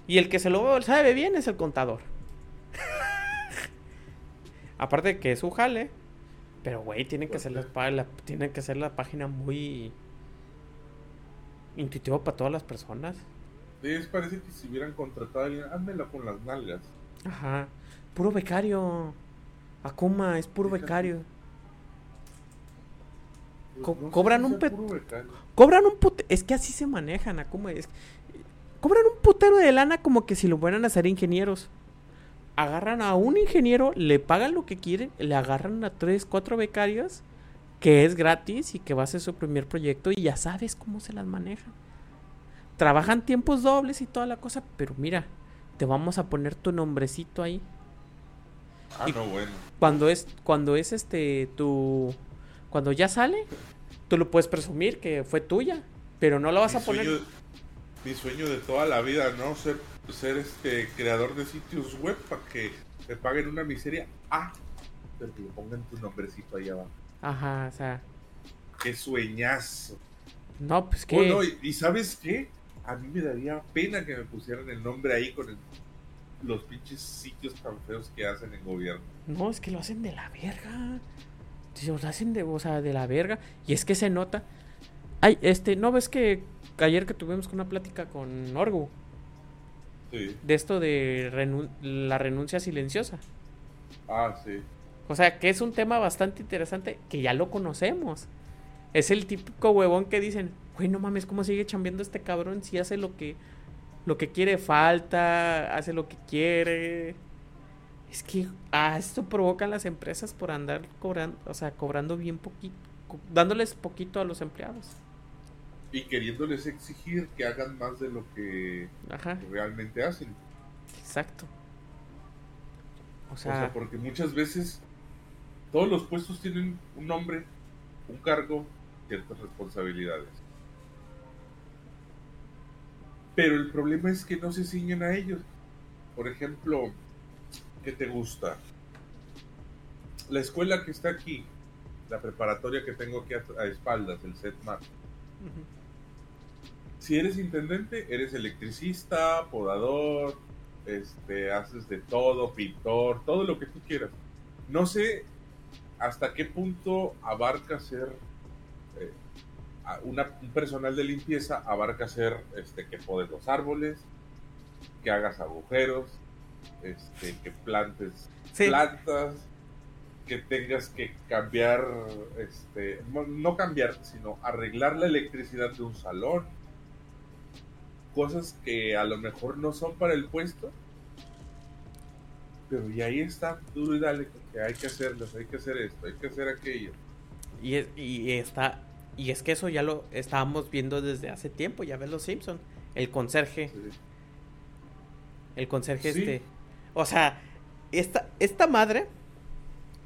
y el que se lo sabe bien es el contador. Aparte de que es su jale. Pero, güey, tiene que, ser la, tiene que ser la página muy intuitivo para todas las personas. Es parece que si hubieran contratado a alguien, ándela con las nalgas. Ajá. Puro becario. Akuma, es puro becario. Pues cobran un pet... Cobran un put... Es que así se manejan, Akuma. Es... Cobran un putero de lana como que si lo fueran a hacer ingenieros. Agarran a un ingeniero, le pagan lo que quieren, le agarran a tres, cuatro becarios, que es gratis y que va a ser su primer proyecto y ya sabes cómo se las manejan. Trabajan tiempos dobles y toda la cosa, pero mira, te vamos a poner tu nombrecito ahí. Ah, no, bueno. Cuando es, cuando es este, tu, cuando ya sale, tú lo puedes presumir que fue tuya, pero no lo vas a poner. mi sueño de toda la vida, ¿no? Ser, ser este creador de sitios web para que te paguen una miseria. Ah, pero que le pongan tu nombrecito ahí abajo. Ajá, o sea. Qué sueñazo. No, pues que. Oh, ¿y sabes qué? A mí me daría pena que me pusieran el nombre ahí con los pinches sitios tan feos que hacen en gobierno. No, es que lo hacen de la verga. Los hacen de, o sea, de la verga. Y es que se nota. Ay, este, ¿no ves que ayer que tuvimos una plática con Orgu? Sí. De esto de la renuncia silenciosa. Ah, sí. O sea, que es un tema bastante interesante que ya lo conocemos. Es el típico huevón que dicen, güey, no mames, ¿cómo sigue chambeando este cabrón si hace lo que, lo que quiere falta, hace lo que quiere? Es que ah, esto provoca a las empresas por andar cobrando, o sea, cobrando bien poquito, dándoles poquito a los empleados. Y queriéndoles exigir que hagan más de lo que realmente hacen. Exacto. O sea, o sea, porque muchas veces todos los puestos tienen un nombre, un cargo, ciertas responsabilidades. Pero el problema es que no se ciñen a ellos. Por ejemplo, ¿qué te gusta? La escuela que está aquí, la preparatoria que tengo aquí a, espaldas, el SETMAR. Si eres intendente, eres electricista, podador, este, haces de todo, pintor, todo lo que tú quieras. No sé hasta qué punto abarca ser eh, una, un personal de limpieza, abarca ser este, que podes los árboles, que hagas agujeros, este, que plantes plantas, que tengas que cambiar, este, no, cambiar, sino arreglar la electricidad de un salón. Cosas que a lo mejor no son para el puesto, pero y ahí está, duro y dale, que hay que hacerlas, hay que hacer esto, hay que hacer aquello. Y, es, y está, y es que eso ya lo estábamos viendo desde hace tiempo, ya ves los Simpson, el conserje. El conserje este o sea, esta, esta madre,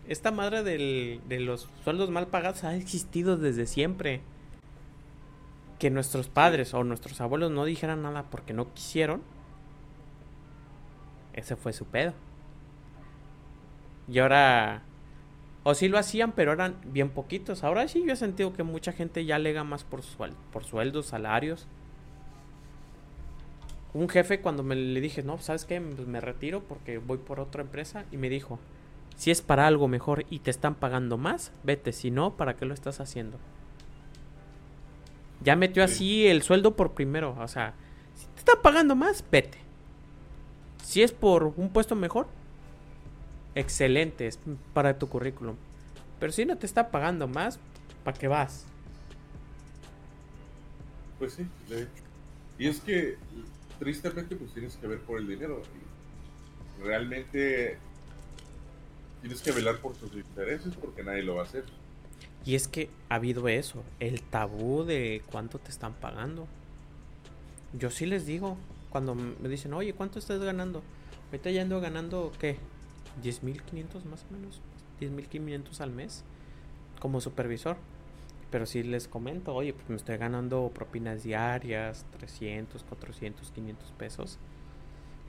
esta madre del, de los sueldos mal pagados ha existido desde siempre. Que nuestros padres o nuestros abuelos no dijeran nada porque no quisieron. Ese fue su pedo. Y ahora... O sí lo hacían, pero eran bien poquitos. Ahora sí yo he sentido que mucha gente ya alega más por, por sueldos, salarios un jefe cuando me le dije, no, ¿sabes qué? Pues me retiro porque voy por otra empresa y me dijo, si es para algo mejor y te están pagando más, vete, si no, ¿para qué lo estás haciendo? Ya metió así el sueldo por primero, o sea, si te están pagando más, vete. Si es por un puesto mejor, excelente, es para tu currículum. Pero si no te está pagando más, ¿para qué vas? Pues sí, de hecho. Y es que tristemente pues tienes que ver por el dinero. realmente tienes que velar por tus intereses porque nadie lo va a hacer. Y es que ha habido eso, el tabú de cuánto te están pagando. Yo sí les digo, cuando me dicen, oye, ¿cuánto estás ganando? Ahorita ya ando ganando, ¿qué? 10.500 más o menos. 10.500 al mes como supervisor. Pero si les comento, oye, pues me estoy ganando propinas diarias, 300, 400, 500 pesos.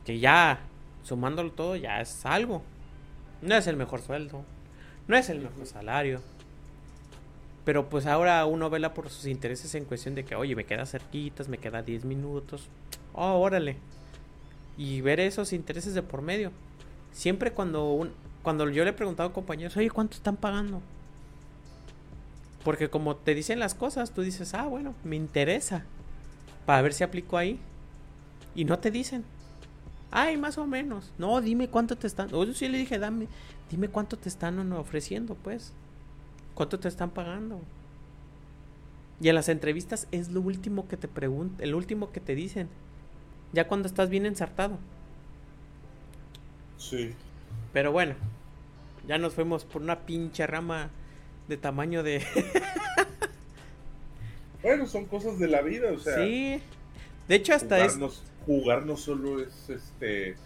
Que ya, sumándolo todo, ya es algo. No es el mejor sueldo. No es el mejor salario. Pero pues ahora uno vela por sus intereses en cuestión de que, oye, me queda cerquitas, me queda 10 minutos. Oh, órale. Y ver esos intereses de por medio. Siempre cuando, un, cuando yo le he preguntado a compañeros, oye, ¿cuánto están pagando? Porque como te dicen las cosas, tú dices, ah, bueno, me interesa. Para ver si aplico ahí. Y no te dicen. Ay, más o menos. No, dime cuánto te están. O yo sí le dije, dame, dime cuánto te están ofreciendo, pues. ¿Cuánto te están pagando? Y en las entrevistas es lo último que te preguntan, el último que te dicen. Ya cuando estás bien ensartado. Sí. Pero bueno, ya nos fuimos por una pinche rama de tamaño de... bueno, son cosas de la vida, o sea... Sí. De hecho, hasta es... Jugar no solo es este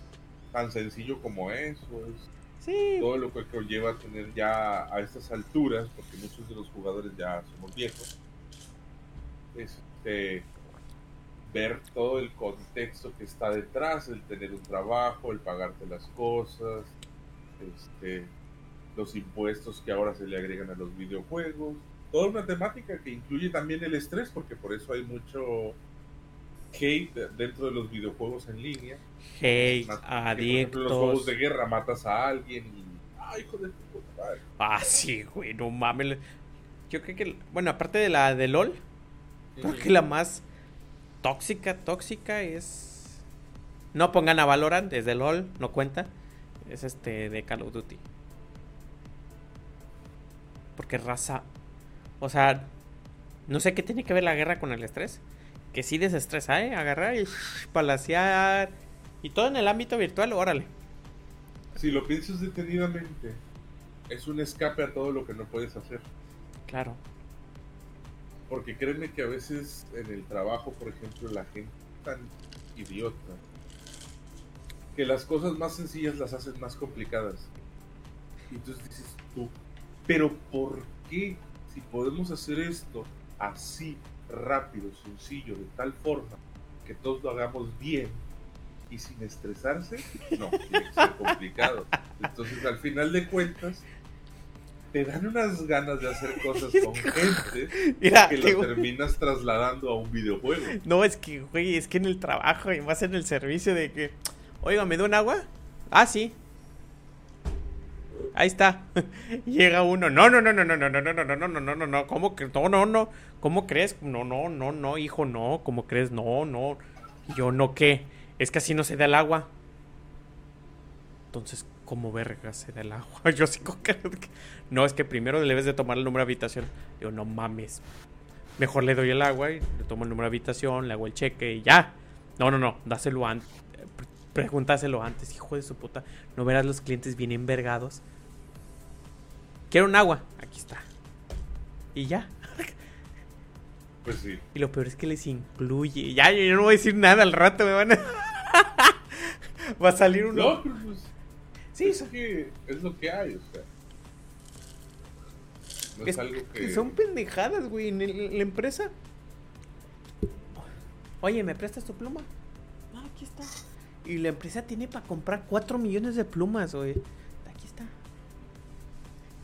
tan sencillo como eso, es sí. todo lo que conlleva tener ya a estas alturas, porque muchos de los jugadores ya somos viejos, este, ver todo el contexto que está detrás, el tener un trabajo, el pagarte las cosas, este, los impuestos que ahora se le agregan a los videojuegos, toda una temática que incluye también el estrés, porque por eso hay mucho hate dentro de los videojuegos en línea. Hate, adictos. los juegos de guerra matas a alguien y. ¡Ay, hijo de puta Ah, sí, güey, no mames. Yo creo que. Bueno, aparte de la de LOL, creo que la más tóxica, tóxica es. No pongan a Valorant desde LOL, no cuenta. Es este de Call of Duty. Porque raza. O sea, no sé qué tiene que ver la guerra con el estrés que sí desestresa, ¿eh? Agarrar y palaciar. Y todo en el ámbito virtual, órale. Si lo piensas detenidamente, es un escape a todo lo que no puedes hacer. Claro. Porque créeme que a veces en el trabajo, por ejemplo, la gente tan idiota que las cosas más sencillas las hacen más complicadas. Y entonces dices tú, pero ¿por qué si podemos hacer esto así rápido, sencillo, de tal forma que todos lo hagamos bien y sin estresarse, no, tiene que ser complicado. Entonces, al final de cuentas, te dan unas ganas de hacer cosas con gente que lo terminas trasladando a un videojuego. No, es que, güey, es que en el trabajo y más en el servicio de que, oiga, ¿me da un agua? Ah, sí. Ahí está. Llega uno. No, no, no, no, no, no, no, no, no, no, no, no, no, no, no. ¿Cómo que? No, no, no. ¿Cómo crees? No, no, no, no, hijo, no. ¿Cómo crees? No, no. Yo no qué. Es que así no se da el agua. Entonces, ¿cómo verga se da el agua? Yo sí. No, es que primero debes de tomar el número de habitación. Digo, no mames. Mejor le doy el agua y le tomo el número de habitación, le hago el cheque y ya. No, no, no. Dáselo antes. Pregúntaselo antes, hijo de su puta. No verás los clientes bien envergados Quiero un agua. Aquí está. Y ya. Pues sí. Y lo peor es que les incluye. Ya, yo no voy a decir nada al rato, me van a. Va a salir uno. No, pero pues. Sí, es, que es lo que hay, o sea. No es, algo que. Son pendejadas, güey. En, la empresa. Oye, ¿me prestas tu pluma? Ah, aquí está. Y la empresa tiene para comprar 4 millones de plumas, güey. Y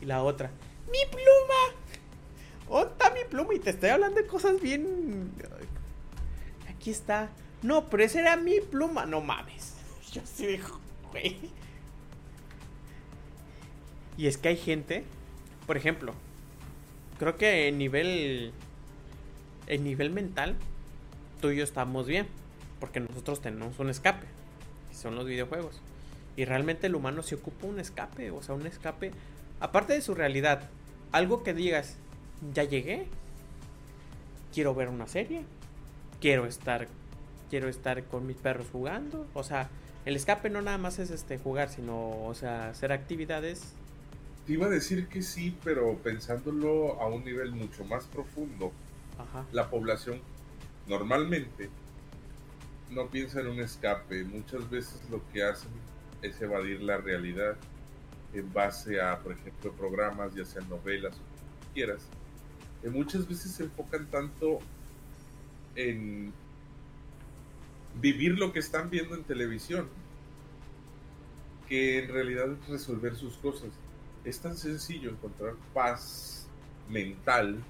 la otra, ¡mi pluma! ¿Dónde está mi pluma? Y te estoy hablando de cosas bien. Aquí está. No, pero esa era mi pluma. No mames. Yo sí digo, güey. Y es que hay gente, por ejemplo, creo que en nivel. En nivel mental, tú y yo estamos bien. Porque nosotros tenemos un escape. Y son los videojuegos. Y realmente el humano se ocupa un escape. O sea, un escape aparte de su realidad, algo que digas, ya llegué, quiero ver una serie, quiero estar, quiero estar con mis perros jugando, o sea, el escape no nada más es este jugar, sino, o sea, hacer actividades. Te iba a decir que sí, pero pensándolo a un nivel mucho más profundo, la población normalmente no piensa en un escape, muchas veces lo que hacen es evadir la realidad en base a, por ejemplo, programas, ya sean novelas o lo que quieras, muchas veces se enfocan tanto en vivir lo que están viendo en televisión que en realidad resolver sus cosas. Es tan sencillo encontrar paz mental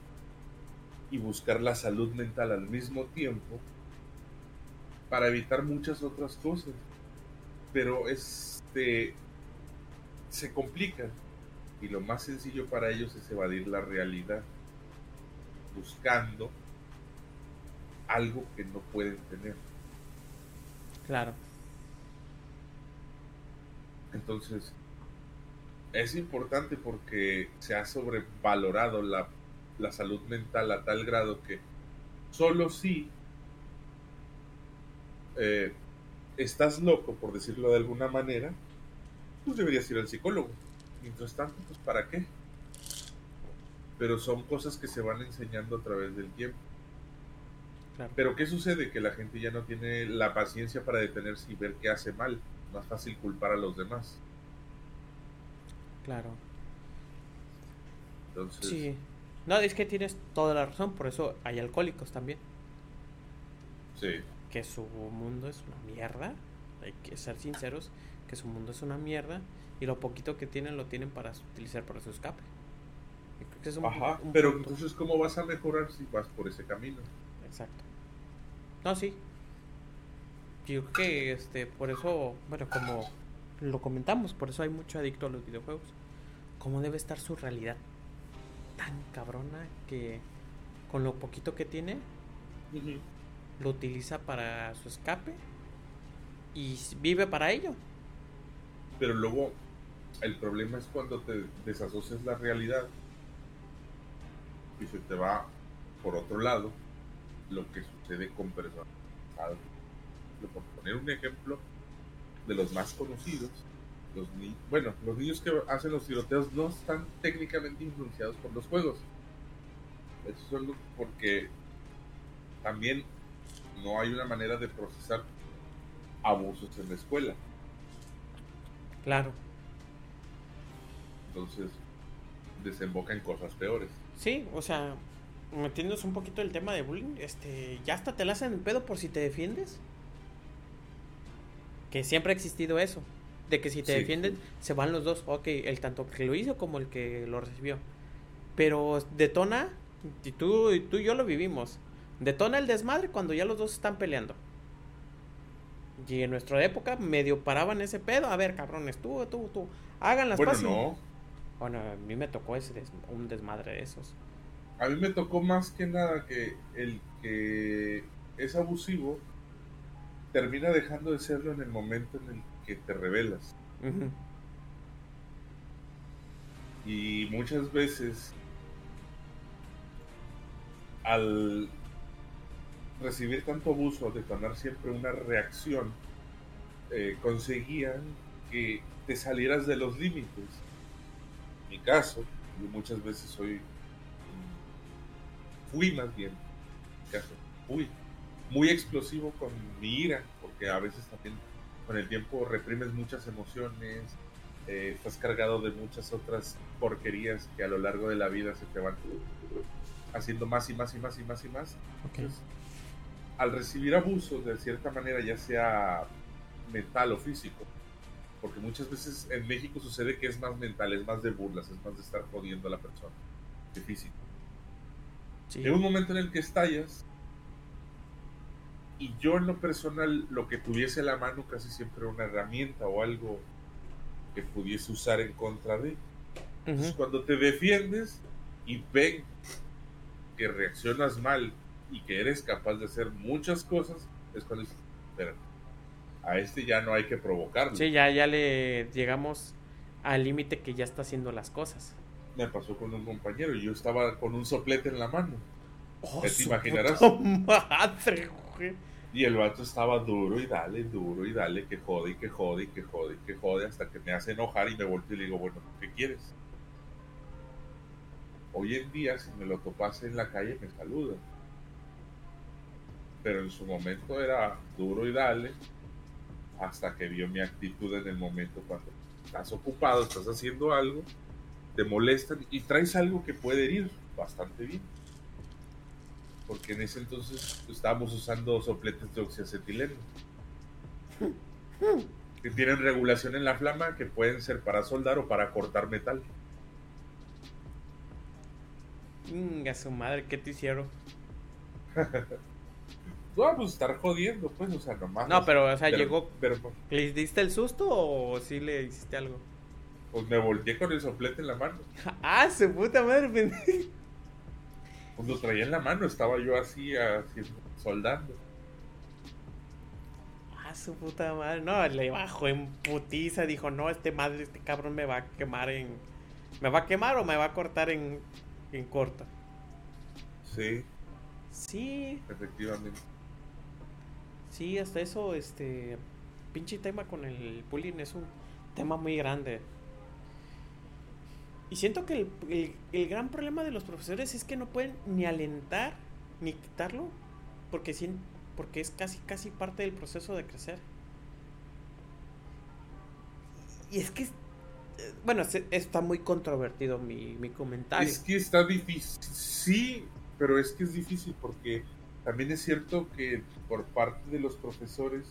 y buscar la salud mental al mismo tiempo para evitar muchas otras cosas. Pero este se complican y lo más sencillo para ellos es evadir la realidad buscando algo que no pueden tener. Claro. Entonces, es importante porque se ha sobrevalorado la, la salud mental a tal grado que solo si eh, estás loco, por decirlo de alguna manera, pues deberías ir al psicólogo. Mientras tanto, pues ¿para qué? Pero son cosas que se van enseñando a través del tiempo. Pero ¿qué sucede? Que la gente ya no tiene la paciencia para detenerse y ver qué hace mal. Más fácil culpar a los demás. Claro. Entonces... Sí. No, es que tienes toda la razón, por eso hay alcohólicos también. Sí. Que su mundo es una mierda, hay que ser sinceros, que su mundo es una mierda y lo poquito que tienen lo tienen para utilizar para su escape. Ajá, pero entonces ¿cómo vas a mejorar si vas por ese camino? Exacto. No, sí. Yo creo que este, por eso, bueno, como lo comentamos, por eso hay mucho adicto a los videojuegos. ¿Cómo debe estar su realidad? tan cabrona que con lo poquito que tiene lo utiliza para su escape y vive para ello. Pero luego el problema es cuando te desasocias la realidad y se te va por otro lado lo que sucede con personas. Por poner un ejemplo de los más conocidos, los bueno, los niños que hacen los tiroteos no están técnicamente influenciados por los juegos. Eso es solo porque también no hay una manera de procesar abusos en la escuela. Claro. Entonces, desemboca en cosas peores. Sí, o sea, metiéndonos un poquito el tema de bullying, este, ya hasta te la hacen el pedo por si te defiendes. Que siempre ha existido eso. De que si te defienden, se van los dos. Ok, el tanto que lo hizo como el que lo recibió. Pero detona, y tú, y tú y yo lo vivimos. Detona el desmadre cuando ya los dos están peleando. Y en nuestra época medio paraban ese pedo. A ver, cabrones, tú, tú, tú. Hagan las bueno, No. Bueno, a mí me tocó ese un desmadre de esos. A mí me tocó más que nada que el que es abusivo termina dejando de serlo en el momento en el que te revelas. Y muchas veces al recibir tanto abuso, de tener siempre una reacción, eh, conseguían que te salieras de los límites. En mi caso, yo muchas veces soy, fui más bien, en mi caso, fui muy explosivo con mi ira, porque a veces también con el tiempo reprimes muchas emociones, eh, estás cargado de muchas otras porquerías que a lo largo de la vida se te van haciendo más y más y más y más y más. Al recibir abuso, de cierta manera, ya sea mental o físico, porque muchas veces en México sucede que es más mental, es más de burlas, es más de estar jodiendo a la persona que físico. En un momento en el que estallas, y yo en lo personal, lo que tuviese a la mano casi siempre era una herramienta o algo que pudiese usar en contra de. Entonces, cuando te defiendes y ven que reaccionas mal y que eres capaz de hacer muchas cosas, es cuando dices, espera, a este ya no hay que provocarlo. Sí, ya, ya le llegamos al límite que ya está haciendo las cosas. Me pasó con un compañero y yo estaba con un soplete en la mano. Oh, te imaginarás. Madre, y el vato estaba duro y dale, duro y dale, que jode y que jode y que jode y que jode hasta que me hace enojar y me volteo y le digo, bueno, ¿qué quieres? Hoy en día, si me lo topase en la calle, me saluda. Pero en su momento era duro y dale, hasta que vio mi actitud en el momento cuando estás ocupado, estás haciendo algo, te molestan y traes algo que puede ir bastante bien porque en ese entonces estábamos usando sopletes de oxiacetileno que tienen regulación en la flama que pueden ser para soldar o para cortar metal. Venga, su madre, ¿qué te hicieron? Vamos a estar jodiendo, pues, o sea, nomás. No, pero, o sea, llegó. Pero, ¿Le diste el susto o sí le hiciste algo? Pues me volteé con el soplete en la mano. ah, su puta madre, pendejo. Pues traía en la mano, estaba yo así, así soldando. Ah, su puta madre. No, le bajó en putiza. Dijo, no, este madre, este cabrón me va a quemar en. ¿Me va a quemar o me va a cortar en, en corto? Sí. Sí. Efectivamente. Sí, hasta eso, este. pinche tema con el bullying es un tema muy grande. Y siento que el, gran problema de los profesores es que no pueden ni alentar ni quitarlo porque, porque es casi, casi parte del proceso de crecer. Y es que, bueno, está muy controvertido mi, mi comentario. Es que está difícil, sí, pero es que es difícil porque también es cierto que por parte de los profesores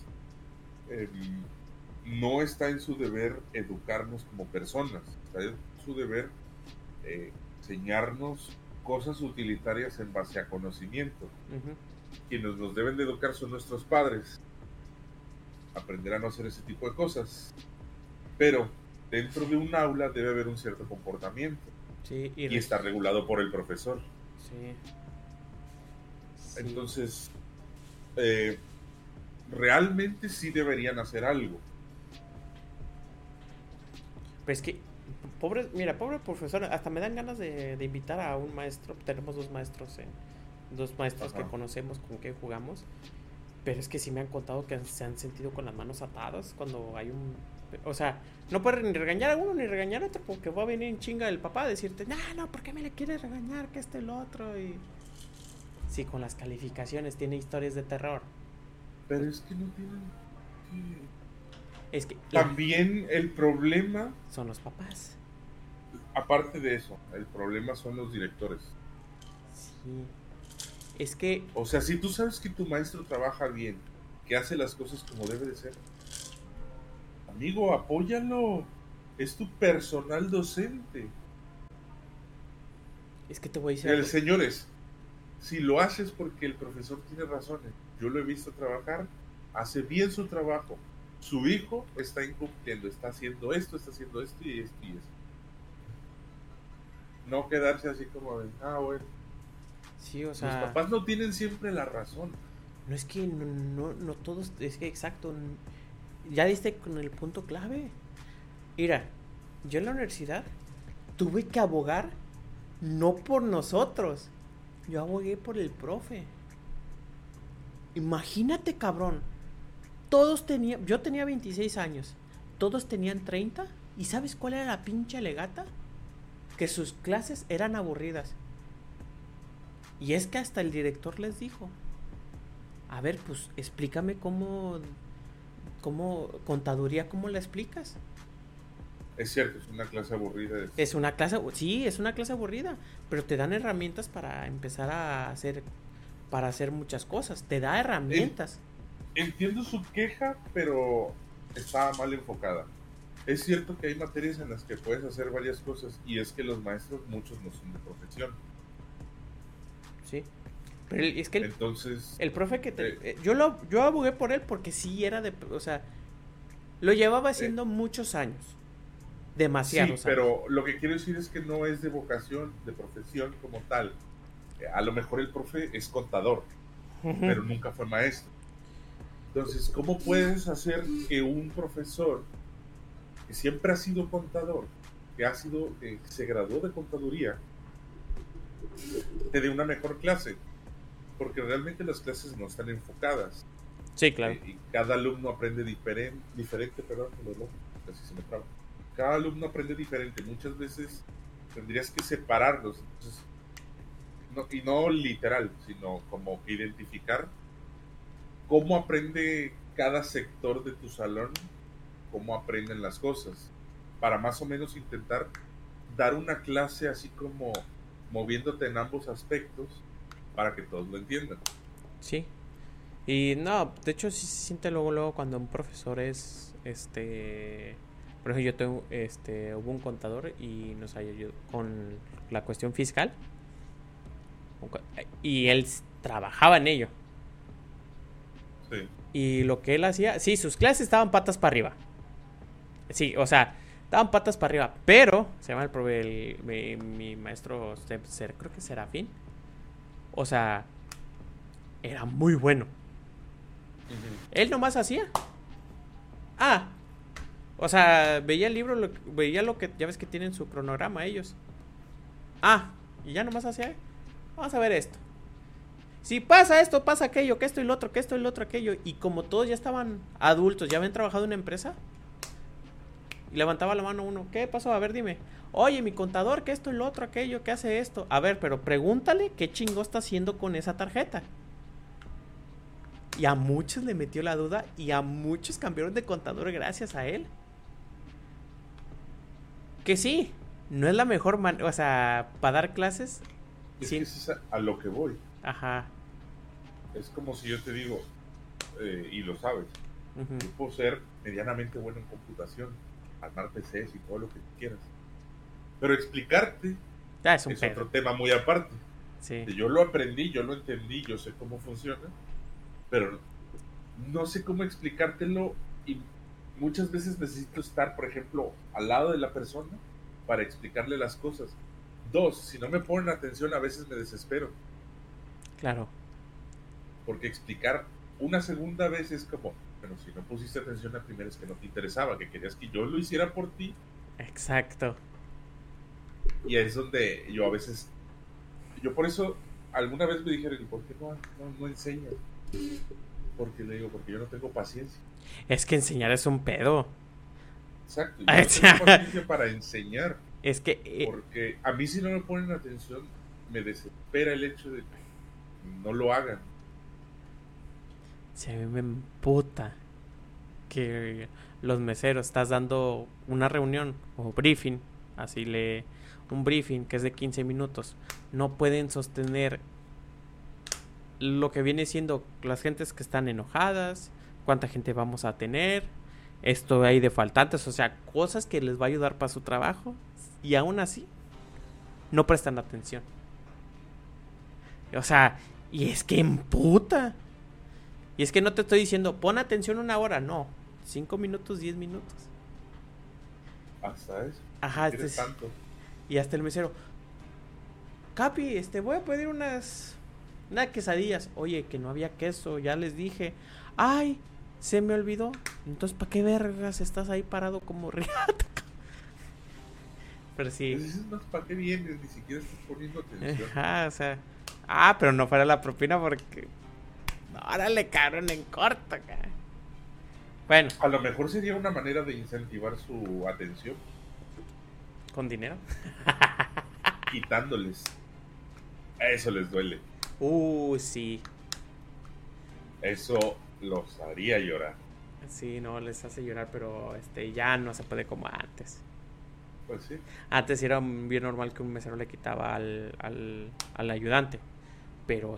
em, no está en su deber educarnos como personas, está en su deber eh, enseñarnos cosas utilitarias en base a conocimiento. Quienes nos deben de educar son nuestros padres. Aprender a no hacer ese tipo de cosas. Pero dentro de un aula debe haber un cierto comportamiento. y, está regulado por el profesor. Entonces, eh, realmente sí deberían hacer algo. Pues que, pobre, mira, pobre profesor, hasta me dan ganas de, invitar a un maestro. Tenemos dos maestros, dos maestros que conocemos con que jugamos. Pero es que sí me han contado que se han sentido con las manos atadas cuando hay un o sea, no puedes ni regañar a uno ni regañar a otro porque va a venir en chinga el papá a decirte, no, no, ¿por qué me le quieres regañar? Que este el otro. Y. Sí, con las calificaciones tiene historias de terror. Pero es que no tienen. Es que. También el problema. Son los papás. Aparte de eso, el problema son los directores. Sí. Es que. O sea, si tú sabes que tu maestro trabaja bien, que hace las cosas como debe de ser, Amigo, apóyalo. Es tu personal docente. Es que te voy a decir. El, señores, si lo haces porque el profesor tiene razones, yo lo he visto trabajar, hace bien su trabajo. Su hijo está incumpliendo, está haciendo esto, está haciendo esto y esto y esto. No quedarse así como de, ah, bueno. Sí, o sea. Los papás no tienen siempre la razón. No es que no, no, no todos, es que exacto ya diste con el punto clave. Mira, yo en la universidad tuve que abogar no por nosotros. Yo abogué por el profe. Imagínate, cabrón. Todos tenían, yo tenía 26 años. Todos tenían 30. ¿Y sabes cuál era la pinche legata? Que sus clases eran aburridas. Y es que hasta el director les dijo, a ver, pues explícame cómo ¿Cómo, contaduría, cómo la explicas? Es cierto, es una clase aburrida. Es una clase, sí, es una clase aburrida, pero te dan herramientas para empezar a hacer, para hacer muchas cosas. Te da herramientas. Entiendo su queja, pero está mal enfocada. Es cierto que hay materias en las que puedes hacer varias cosas y es que los maestros muchos no son de profesión. Sí. Pero es que el, Entonces, el profe que te, eh, yo lo yo abogué por él porque sí era de, o sea, lo llevaba haciendo eh, muchos años. Demasiados. Sí, pero lo que quiero decir es que no es de vocación, de profesión como tal. Eh, a lo mejor el profe es contador, pero nunca fue maestro. Entonces, ¿cómo puedes hacer que un profesor que siempre ha sido contador, que ha sido, que se graduó de contaduría, te dé una mejor clase? porque realmente las clases no están enfocadas. Sí, claro. Eh, y cada alumno aprende diferente, diferente, perdón, casi se me traba. Cada alumno aprende diferente. Muchas veces tendrías que separarlos. y no literal, sino como identificar cómo aprende cada sector de tu salón, cómo aprenden las cosas, para más o menos intentar dar una clase así como moviéndote en ambos aspectos para que todos lo entiendan. Sí. Y no, de hecho sí se siente luego luego cuando un profesor es este por ejemplo, yo tengo este hubo un contador y nos ayudó con la cuestión fiscal. Y él trabajaba en ello. Sí. Y lo que él hacía, sí, sus clases estaban patas para arriba. Sí, o sea, estaban patas para arriba, pero se llama el, mi, mi, maestro, creo que Serafín o sea, era muy bueno. Él nomás hacía. Ah, o sea, veía el libro, veía lo que, ya ves que tienen su cronograma ellos. Ah, y ya nomás hacía. Vamos a ver esto. si pasa esto, pasa aquello, que esto y lo otro, que esto y lo otro, aquello. Y como todos ya estaban adultos, ya habían trabajado en una empresa, y levantaba la mano uno, ¿qué pasó? A ver, dime. Oye, mi contador, que esto y lo otro, aquello, que hace esto. A ver, pero pregúntale qué chingo está haciendo con esa tarjeta. Y a muchos le metió la duda y a muchos cambiaron de contador gracias a él. Que sí, no es la mejor manera, o sea, para dar clases. Es que es a lo que voy. Ajá. Es como si yo te digo, eh, y lo sabes, yo puedo ser medianamente bueno en computación, armar PCs y todo lo que quieras. Pero explicarte ah, es, otro tema muy aparte. Sí. Yo lo aprendí, yo lo entendí, yo sé cómo funciona, pero no sé cómo explicártelo muchas veces necesito estar, por ejemplo, al lado de la persona para explicarle las cosas. Dos, si no me ponen atención a veces me desespero. Claro. Porque explicar una segunda vez es como, bueno, si no pusiste atención la primera es que no te interesaba, que querías que yo lo hiciera por ti. Exacto. Y es donde yo a veces, yo por eso, alguna vez me dijeron, ¿por qué no, no, enseñas? Porque le digo, porque yo no tengo paciencia. Es que enseñar es un pedo. Exacto. Yo no tengo paciencia para enseñar. Es que. Eh, porque a mí si no me ponen atención, me desespera el hecho de que no lo hagan. Se me emputa que los meseros estás dando una reunión o briefing, así le un briefing que es de 15 minutos, no pueden sostener lo que viene siendo las gentes que están enojadas, cuánta gente vamos a tener, esto hay de faltantes, o sea, cosas que les va a ayudar para su trabajo y aún así no prestan atención. O sea, y es que emputa. Y es que no te estoy diciendo, pon atención una hora, no. Cinco minutos, diez minutos. Hasta eso. Ajá, este tanto. Y hasta el mesero. Capi, este, voy a pedir unas. Unas quesadillas. Oye, que no había queso, ya les dije. Ay, se me olvidó. Entonces, ¿para qué vergas estás ahí parado como riata? Pero sí. ¿Para qué vienes? Ni siquiera estás poniendo atención. Ajá, o sea. Ah, pero no fuera la propina porque. Ahora le cabrón en corto, cara. Bueno. A lo mejor sería una manera de incentivar su atención. ¿Con dinero? Quitándoles. Eso les duele. Uh, sí. Eso los haría llorar. Sí, no, les hace llorar, pero este ya no se puede como antes. Pues sí. Antes era bien normal que un mesero le quitaba al, al ayudante. Pero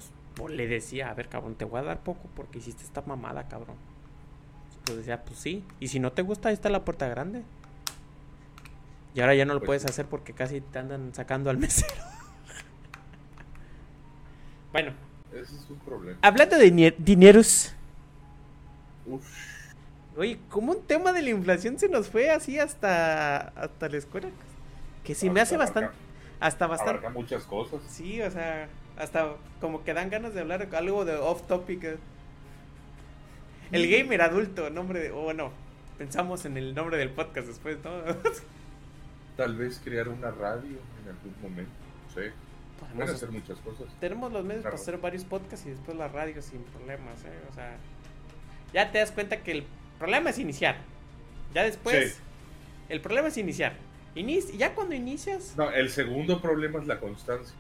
le decía, a ver, cabrón, te voy a dar poco porque hiciste esta mamada, cabrón. Pues decía, pues sí. Y si no te gusta, ahí está la puerta grande. Y ahora ya no lo pues puedes hacer porque casi te andan sacando al mesero. bueno. Ese es un problema. Hablando de dineros. Oye, ¿cómo un tema de la inflación se nos fue así hasta, hasta la escuela? Que sí me hace bastante. Hasta bastante. muchas cosas. Sí, o sea, hasta como que dan ganas de hablar algo de off topic. El gamer adulto, nombre de. bueno, pensamos en el nombre del podcast después, ¿no? Tal vez crear una radio en algún momento. Sí. Podemos hacer muchas cosas. Tenemos los medios para hacer varios podcasts y después la radio sin problemas, ¿eh? O sea, ya te das cuenta que el problema es iniciar. Ya después, el problema es iniciar. Inici ya cuando inicias. No, el segundo problema es la constancia.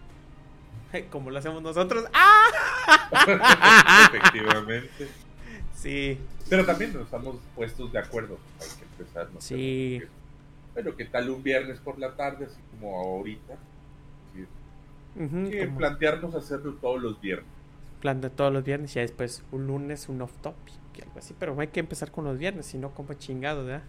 Como lo hacemos nosotros. ¡Ah! Efectivamente. Sí. Pero también nos estamos puestos de acuerdo. Hay que empezar. ¿no? Sí. Pero ¿qué tal un viernes por la tarde, así como ahorita? Sí. plantearnos hacerlo todos los viernes. Plantea todos los viernes y después un lunes un off topic, algo así. Pero hay que empezar con los viernes, si no, como chingado, ¿verdad?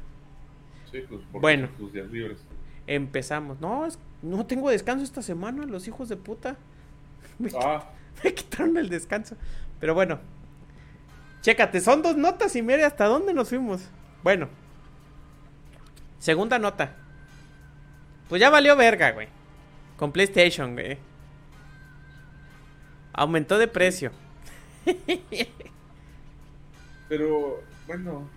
Sí, pues bueno, tus días libres. Empezamos. No, no tengo descanso esta semana, los hijos de puta. Ah. Me, quitaron el descanso. Pero bueno. Chécate, son dos notas y media. ¿Hasta dónde nos fuimos? Bueno. Segunda nota. Pues ya valió verga, güey. Con PlayStation, güey. Aumentó de precio. Pero, bueno.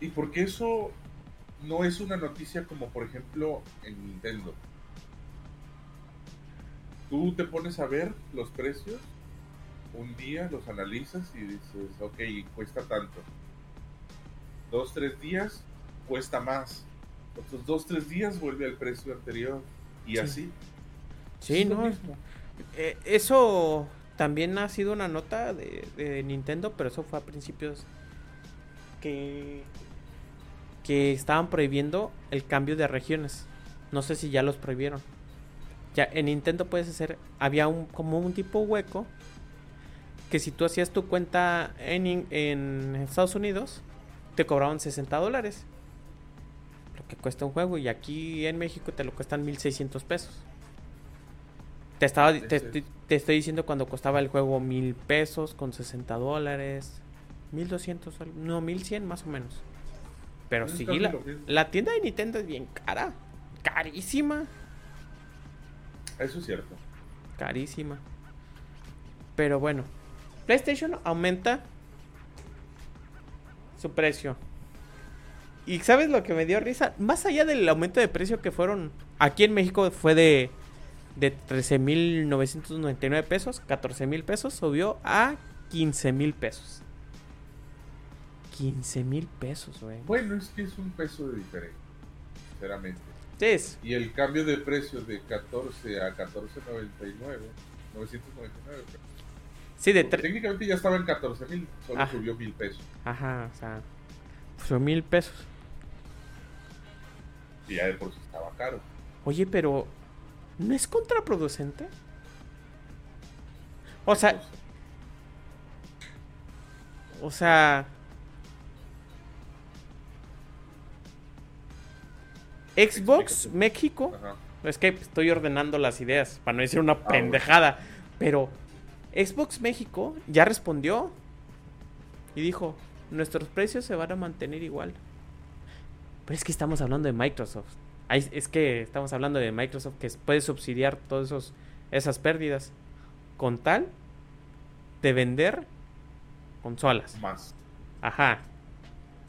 ¿Y por qué eso no es una noticia como, por ejemplo, en Nintendo? tú te pones a ver los precios, un día los analizas y dices, ok, cuesta tanto. Dos, tres días, cuesta más. Otros dos, tres días vuelve al precio anterior. Y así. Sí, no. Eh, eso también ha sido una nota de, Nintendo, pero eso fue a principios que, que estaban prohibiendo el cambio de regiones. No sé si ya los prohibieron. Ya en Nintendo puedes hacer, había un como un tipo hueco que si tú hacías tu cuenta en, en Estados Unidos, te cobraban 60 dólares. Lo que cuesta un juego. Y aquí en México te lo cuestan 1600 pesos. Te, estaba, te, estoy diciendo cuando costaba el juego mil pesos con 60 dólares. 1200, no, 1100 más o menos. Pero sí, la, la tienda de Nintendo es bien cara. Carísima. Eso es cierto. Carísima. Pero bueno. PlayStation aumenta su precio. Y ¿sabes lo que me dio risa? Más allá del aumento de precio que fueron... Aquí en México fue de de 13.999 pesos, 14.000 pesos, subió a 15.000 pesos. 15.000 pesos, güey. Bueno, es que es un peso de diferencia, sinceramente. Sí es. Y el cambio de precio de 14 a 14.99, 999 Sí, de técnicamente ya estaba en 14.000, solo subió mil pesos. Ajá, o sea, subió mil pesos. Y ya de por sí estaba caro. Oye, pero ¿No es contraproducente? O sea... O sea... Xbox México. Es que estoy ordenando las ideas para no decir una ah, pendejada. Pero Xbox México ya respondió y dijo, nuestros precios se van a mantener igual. Pero es que estamos hablando de Microsoft es que estamos hablando de Microsoft que puede subsidiar todas esas pérdidas con tal de vender consolas. Más. Ajá.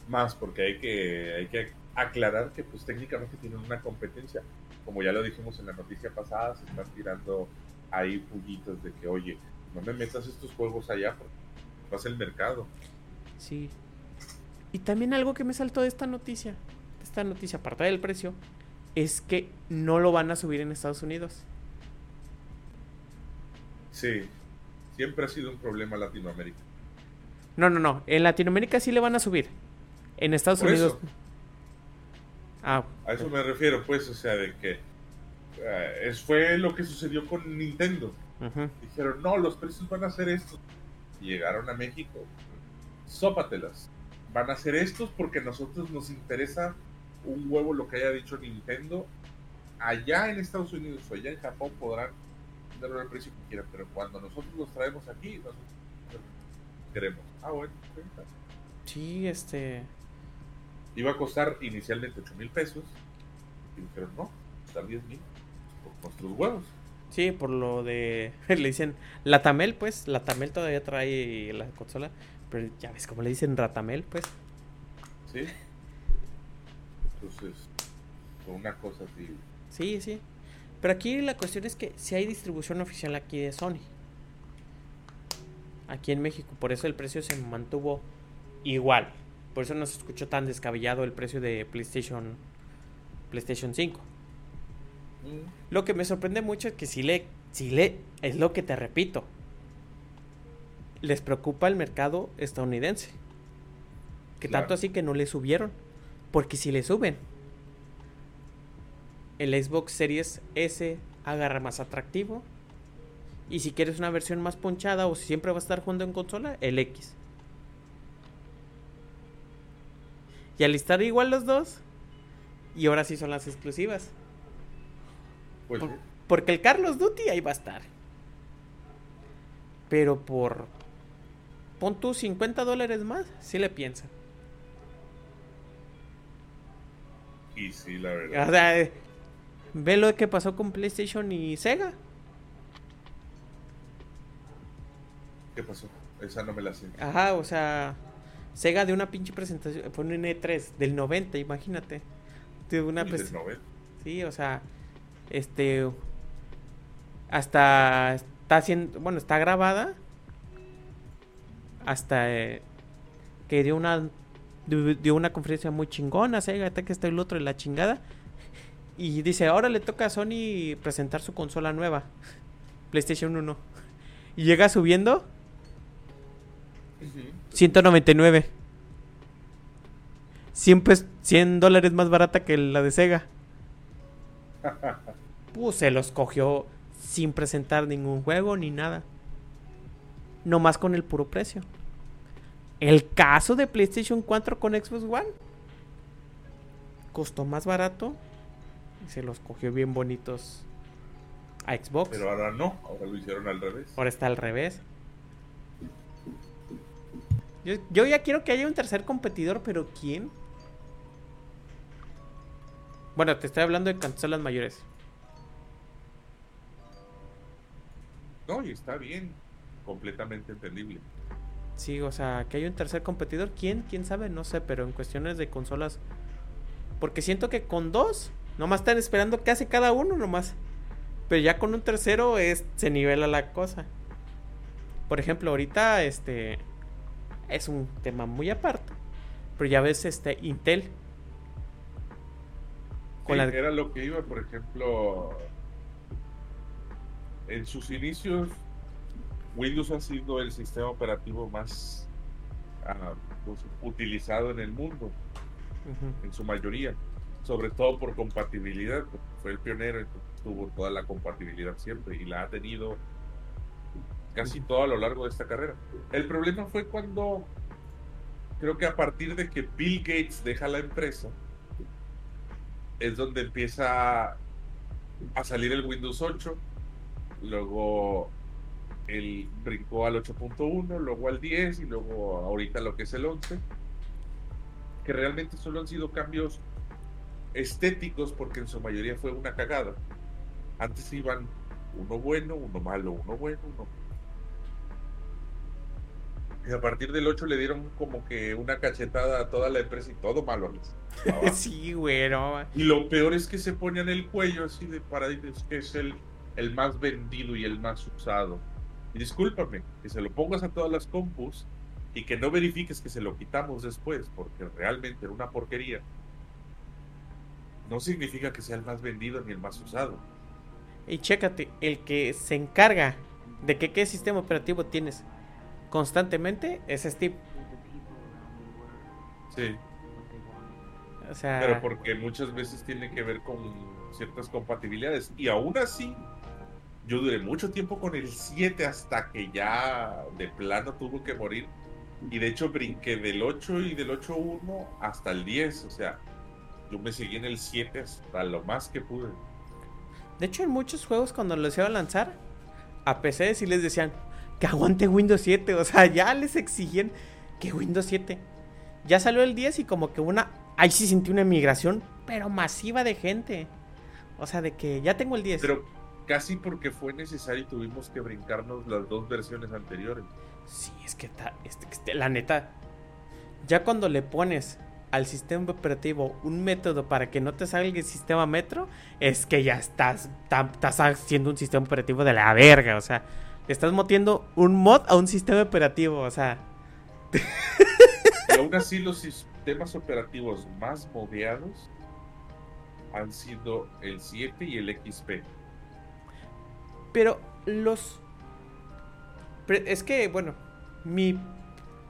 Más, porque hay que, hay que aclarar que pues técnicamente tienen una competencia. Como ya lo dijimos en la noticia pasada, se están tirando ahí pullitos de que, oye, no me metas estos juegos allá porque vas el mercado. Sí. Y también algo que me saltó de esta noticia, esta noticia, aparte del precio, es que no lo van a subir en Estados Unidos. Sí, siempre ha sido un problema Latinoamérica. No, no, no. En Latinoamérica sí le van a subir. En Estados Unidos. Ah, a eso me refiero, pues, o sea, de que eh, fue lo que sucedió con Nintendo. Dijeron, no, los precios van a ser estos. Y llegaron a México. Sópatelas. Van a ser estos porque a nosotros nos interesa un huevo lo que haya dicho Nintendo. Allá en Estados Unidos o allá en Japón podrán darle el precio que quieran, pero cuando nosotros los traemos aquí, nosotros queremos. Ah, bueno, Sí, este. Iba a costar inicialmente 8 mil pesos. Y dijeron, no, está 10 mil. Por nuestros huevos. Sí, por lo de. Le dicen Latamel, pues. Latamel todavía trae la consola. Pero ya ves como le dicen Ratamel, pues. Sí. Entonces, una cosa así. Sí, sí. Pero aquí la cuestión es que si hay distribución oficial aquí de Sony. Aquí en México. Por eso el precio se mantuvo igual. Por eso no se escuchó tan descabellado el precio de PlayStation PlayStation 5. Mm. Lo que me sorprende mucho es que si le, si le, es lo que te repito, les preocupa el mercado estadounidense. Que tanto así que no le subieron. Porque si le suben, el Xbox Series S agarra más atractivo. Y si quieres una versión más ponchada o si siempre va a estar jugando en consola, el X. Y al estar igual los dos, y ahora sí son las exclusivas. Pues porque el Carlos Duty ahí va a estar. Pero por. Pon tú 50 dólares más, si le piensan. Y sí, la verdad. O sea, ve lo que pasó con PlayStation y Sega. ¿Qué pasó? Esa no me la sé. Ajá, o sea, Sega de una pinche presentación, fue un N3 del 90, imagínate. De una del 90? Sí, o sea, este hasta está haciendo, bueno, está grabada hasta eh, que dio una dio una conferencia muy chingona, Sega, que está el otro y la chingada. Y dice, ahora le toca a Sony presentar su consola nueva, PlayStation 1. Y llega subiendo 199. 100, 100 dólares más barata que la de Sega. Pues se los cogió sin presentar ningún juego ni nada. No más con el puro precio. El caso de PlayStation 4 con Xbox One costó más barato y se los cogió bien bonitos a Xbox. Pero ahora no, ahora lo hicieron al revés. Ahora está al revés. Yo, yo ya quiero que haya un tercer competidor, pero ¿quién? Bueno, te estoy hablando de consolas mayores. No, y está bien, completamente entendible. Sí, o sea, que hay un tercer competidor. ¿Quién? ¿Quién sabe? No sé, pero en cuestiones de consolas. Porque siento que con dos, nomás están esperando que hace cada uno nomás. Pero ya con un tercero es, se nivela la cosa. Por ejemplo, ahorita este es un tema muy aparte. Pero ya ves este Intel. Con la... Era lo que iba, por ejemplo, en sus inicios Windows ha sido el sistema operativo más pues, utilizado en el mundo, en su mayoría, sobre todo por compatibilidad, fue el pionero, tuvo toda la compatibilidad siempre y la ha tenido casi todo a lo largo de esta carrera. El problema fue cuando, creo que a partir de que Bill Gates deja la empresa, es donde empieza a salir el Windows 8, luego el brincó al 8.1, luego al 10 y luego ahorita lo que es el 11, que realmente solo han sido cambios estéticos porque en su mayoría fue una cagada. Antes iban uno bueno, uno malo, uno bueno, uno... Y a partir del 8 le dieron como que una cachetada a toda la empresa y todo malo. sí, güero. Y lo peor es que se ponían el cuello así de para que es el, el más vendido y el más usado. Y discúlpame, que se lo pongas a todas las compus y que no verifiques que se lo quitamos después, porque realmente era una porquería, no significa que sea el más vendido ni el más usado. Y chécate, el que se encarga de que qué sistema operativo tienes constantemente es Steve. Sí. O sea... Pero porque muchas veces tiene que ver con ciertas compatibilidades. Y aún así, yo duré mucho tiempo con el 7 hasta que ya de plano tuvo que morir. Y de hecho brinqué del 8 y del 8.1 hasta el 10. O sea, yo me seguí en el 7 hasta lo más que pude. De hecho, en muchos juegos cuando los iba a lanzar, a PC sí les decían que aguante Windows 7. O sea, ya les exigían que Windows 7. Ya salió el 10 y como que una... Ahí sí sentí una migración, pero masiva de gente. O sea, de que ya tengo el 10. Pero casi porque fue necesario y tuvimos que brincarnos las dos versiones anteriores. Sí, es que este, la neta, ya cuando le pones al sistema operativo un método para que no te salga el sistema metro, es que ya estás, estás haciendo un sistema operativo de la verga, o sea, le estás metiendo un mod a un sistema operativo, o sea. Y aún así los sistemas operativos más modeados han sido el 7 y el XP. Pero los... Es que, bueno, mi...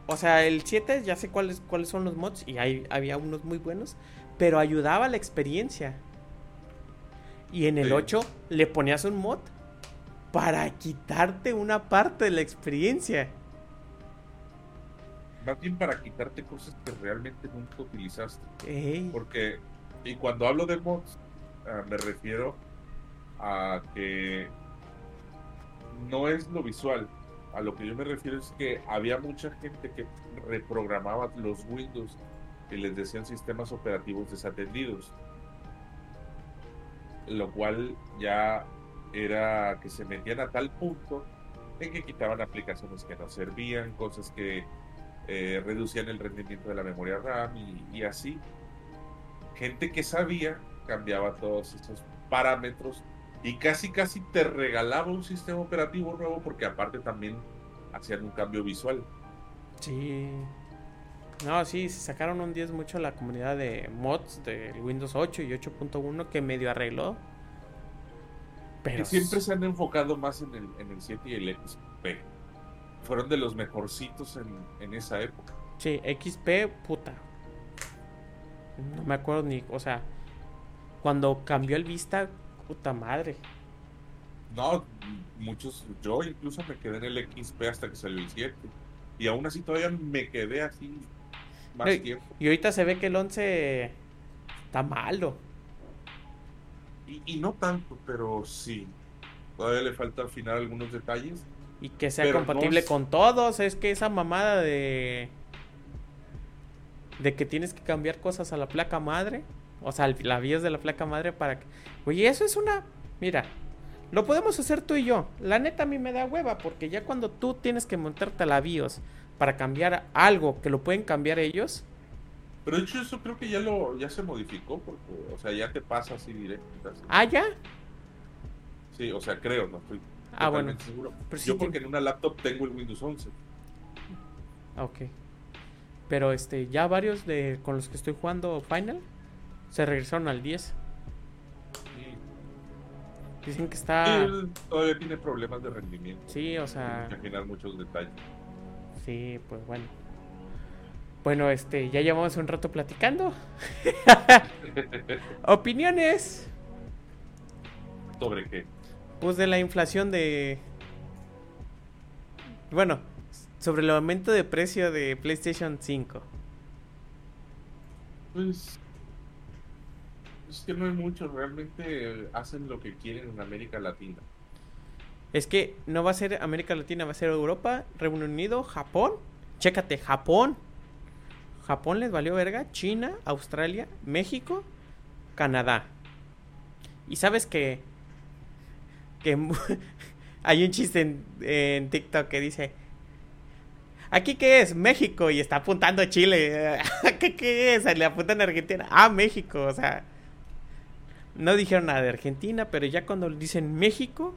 O sea, el 7 ya sé cuáles, cuáles son los mods y hay, había unos muy buenos, pero ayudaba la experiencia. Y en el 8 le ponías un mod para quitarte una parte de la experiencia. Más bien para quitarte cosas que realmente nunca utilizaste. Porque, y cuando hablo de mods, ah, me refiero a que no es lo visual. A lo que yo me refiero es que había mucha gente que reprogramaba los Windows que les decían sistemas operativos desatendidos. Lo cual ya era que se metían a tal punto en que quitaban aplicaciones que no servían, cosas que eh, reducían el rendimiento de la memoria RAM y, y así. Gente que sabía cambiaba todos esos parámetros y casi casi te regalaba un sistema operativo nuevo porque aparte también hacían un cambio visual. Sí. No, sí, se sacaron un 10 mucho la comunidad de mods de Windows 8 y 8.1 que medio arregló. Pero que siempre se han enfocado más en el, en el 7 y el XP. Fueron de los mejorcitos en, en esa época. Sí, XP, puta. No me acuerdo ni, o sea, cuando cambió el Vista, puta madre. No, muchos, yo incluso me quedé en el XP hasta que salió el 7. Y aún así todavía me quedé así más tiempo. Y ahorita se ve que el 11 está malo. Y, no tanto, pero sí. Todavía le falta al final algunos detalles. Y que sea compatible con todos. Es que esa mamada de. De que tienes que cambiar cosas a la placa madre. O sea, la BIOS de la placa madre para que. Oye, eso es una. Mira, lo podemos hacer tú y yo. La neta a mí me da hueva porque ya cuando tú tienes que montarte a la BIOS para cambiar algo que lo pueden cambiar ellos. Pero de hecho eso creo que ya lo ya se modificó porque o sea, ya te pasa así directo. Ah, ya. Sí, o sea, creo, no estoy ah, bueno. seguro. yo porque en una laptop tengo el Windows 11. Ok. Pero este ya varios de con los que estoy jugando Final se regresaron al 10. Dicen que está. todavía tiene problemas de rendimiento. Sí, o sea. Imaginar muchos detalles. Sí, pues bueno. Bueno, este, ya llevamos un rato platicando. Opiniones. ¿Sobre qué? Pues de la inflación de. Bueno, sobre el aumento de precio de PlayStation 5. Pues es que no hay mucho, realmente hacen lo que quieren en América Latina. Es que no va a ser América Latina, va a ser Europa, Reino Unido, Japón. Chécate, Japón. Japón les valió verga, China, Australia, México, Canadá. Y sabes que que hay un chiste en, en, TikTok que dice ¿Aquí qué es? México y está apuntando a Chile. ¿Qué, ¿Qué es? Le apuntan a Argentina. Ah, México, o sea, no dijeron nada de Argentina, pero ya cuando dicen México,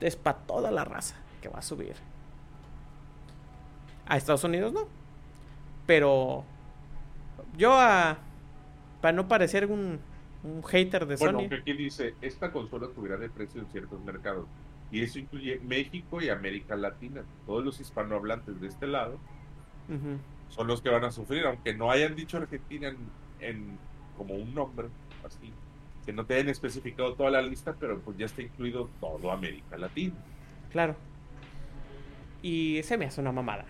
es para toda la raza que va a subir. A Estados Unidos no. Pero yo a... Para no parecer un, un hater de Sony. Bueno, aquí dice, esta consola subirá de precio en ciertos mercados. Y eso incluye México y América Latina. Todos los hispanohablantes de este lado son los que van a sufrir, aunque no hayan dicho Argentina en como un nombre así que no te hayan especificado toda la lista, pero pues ya está incluido todo América Latina. Claro. Y se me hace una mamada.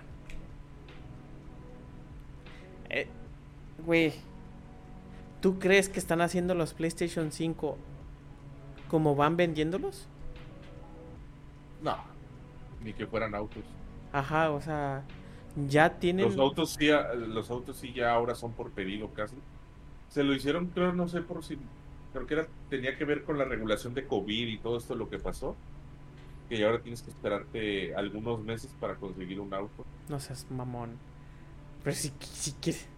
Eh, güey, ¿tú crees que están haciendo los PlayStation 5 como van vendiéndolos? No, ni que fueran autos. Ajá, o sea, ya tienen... Los autos sí, los autos sí ya ahora son por pedido casi. Se lo hicieron, creo, no sé por si creo que era, tenía que ver con la regulación de COVID y todo esto lo que pasó. Que ahora tienes que esperarte algunos meses para conseguir un auto. No seas mamón. Pero si, si quieres.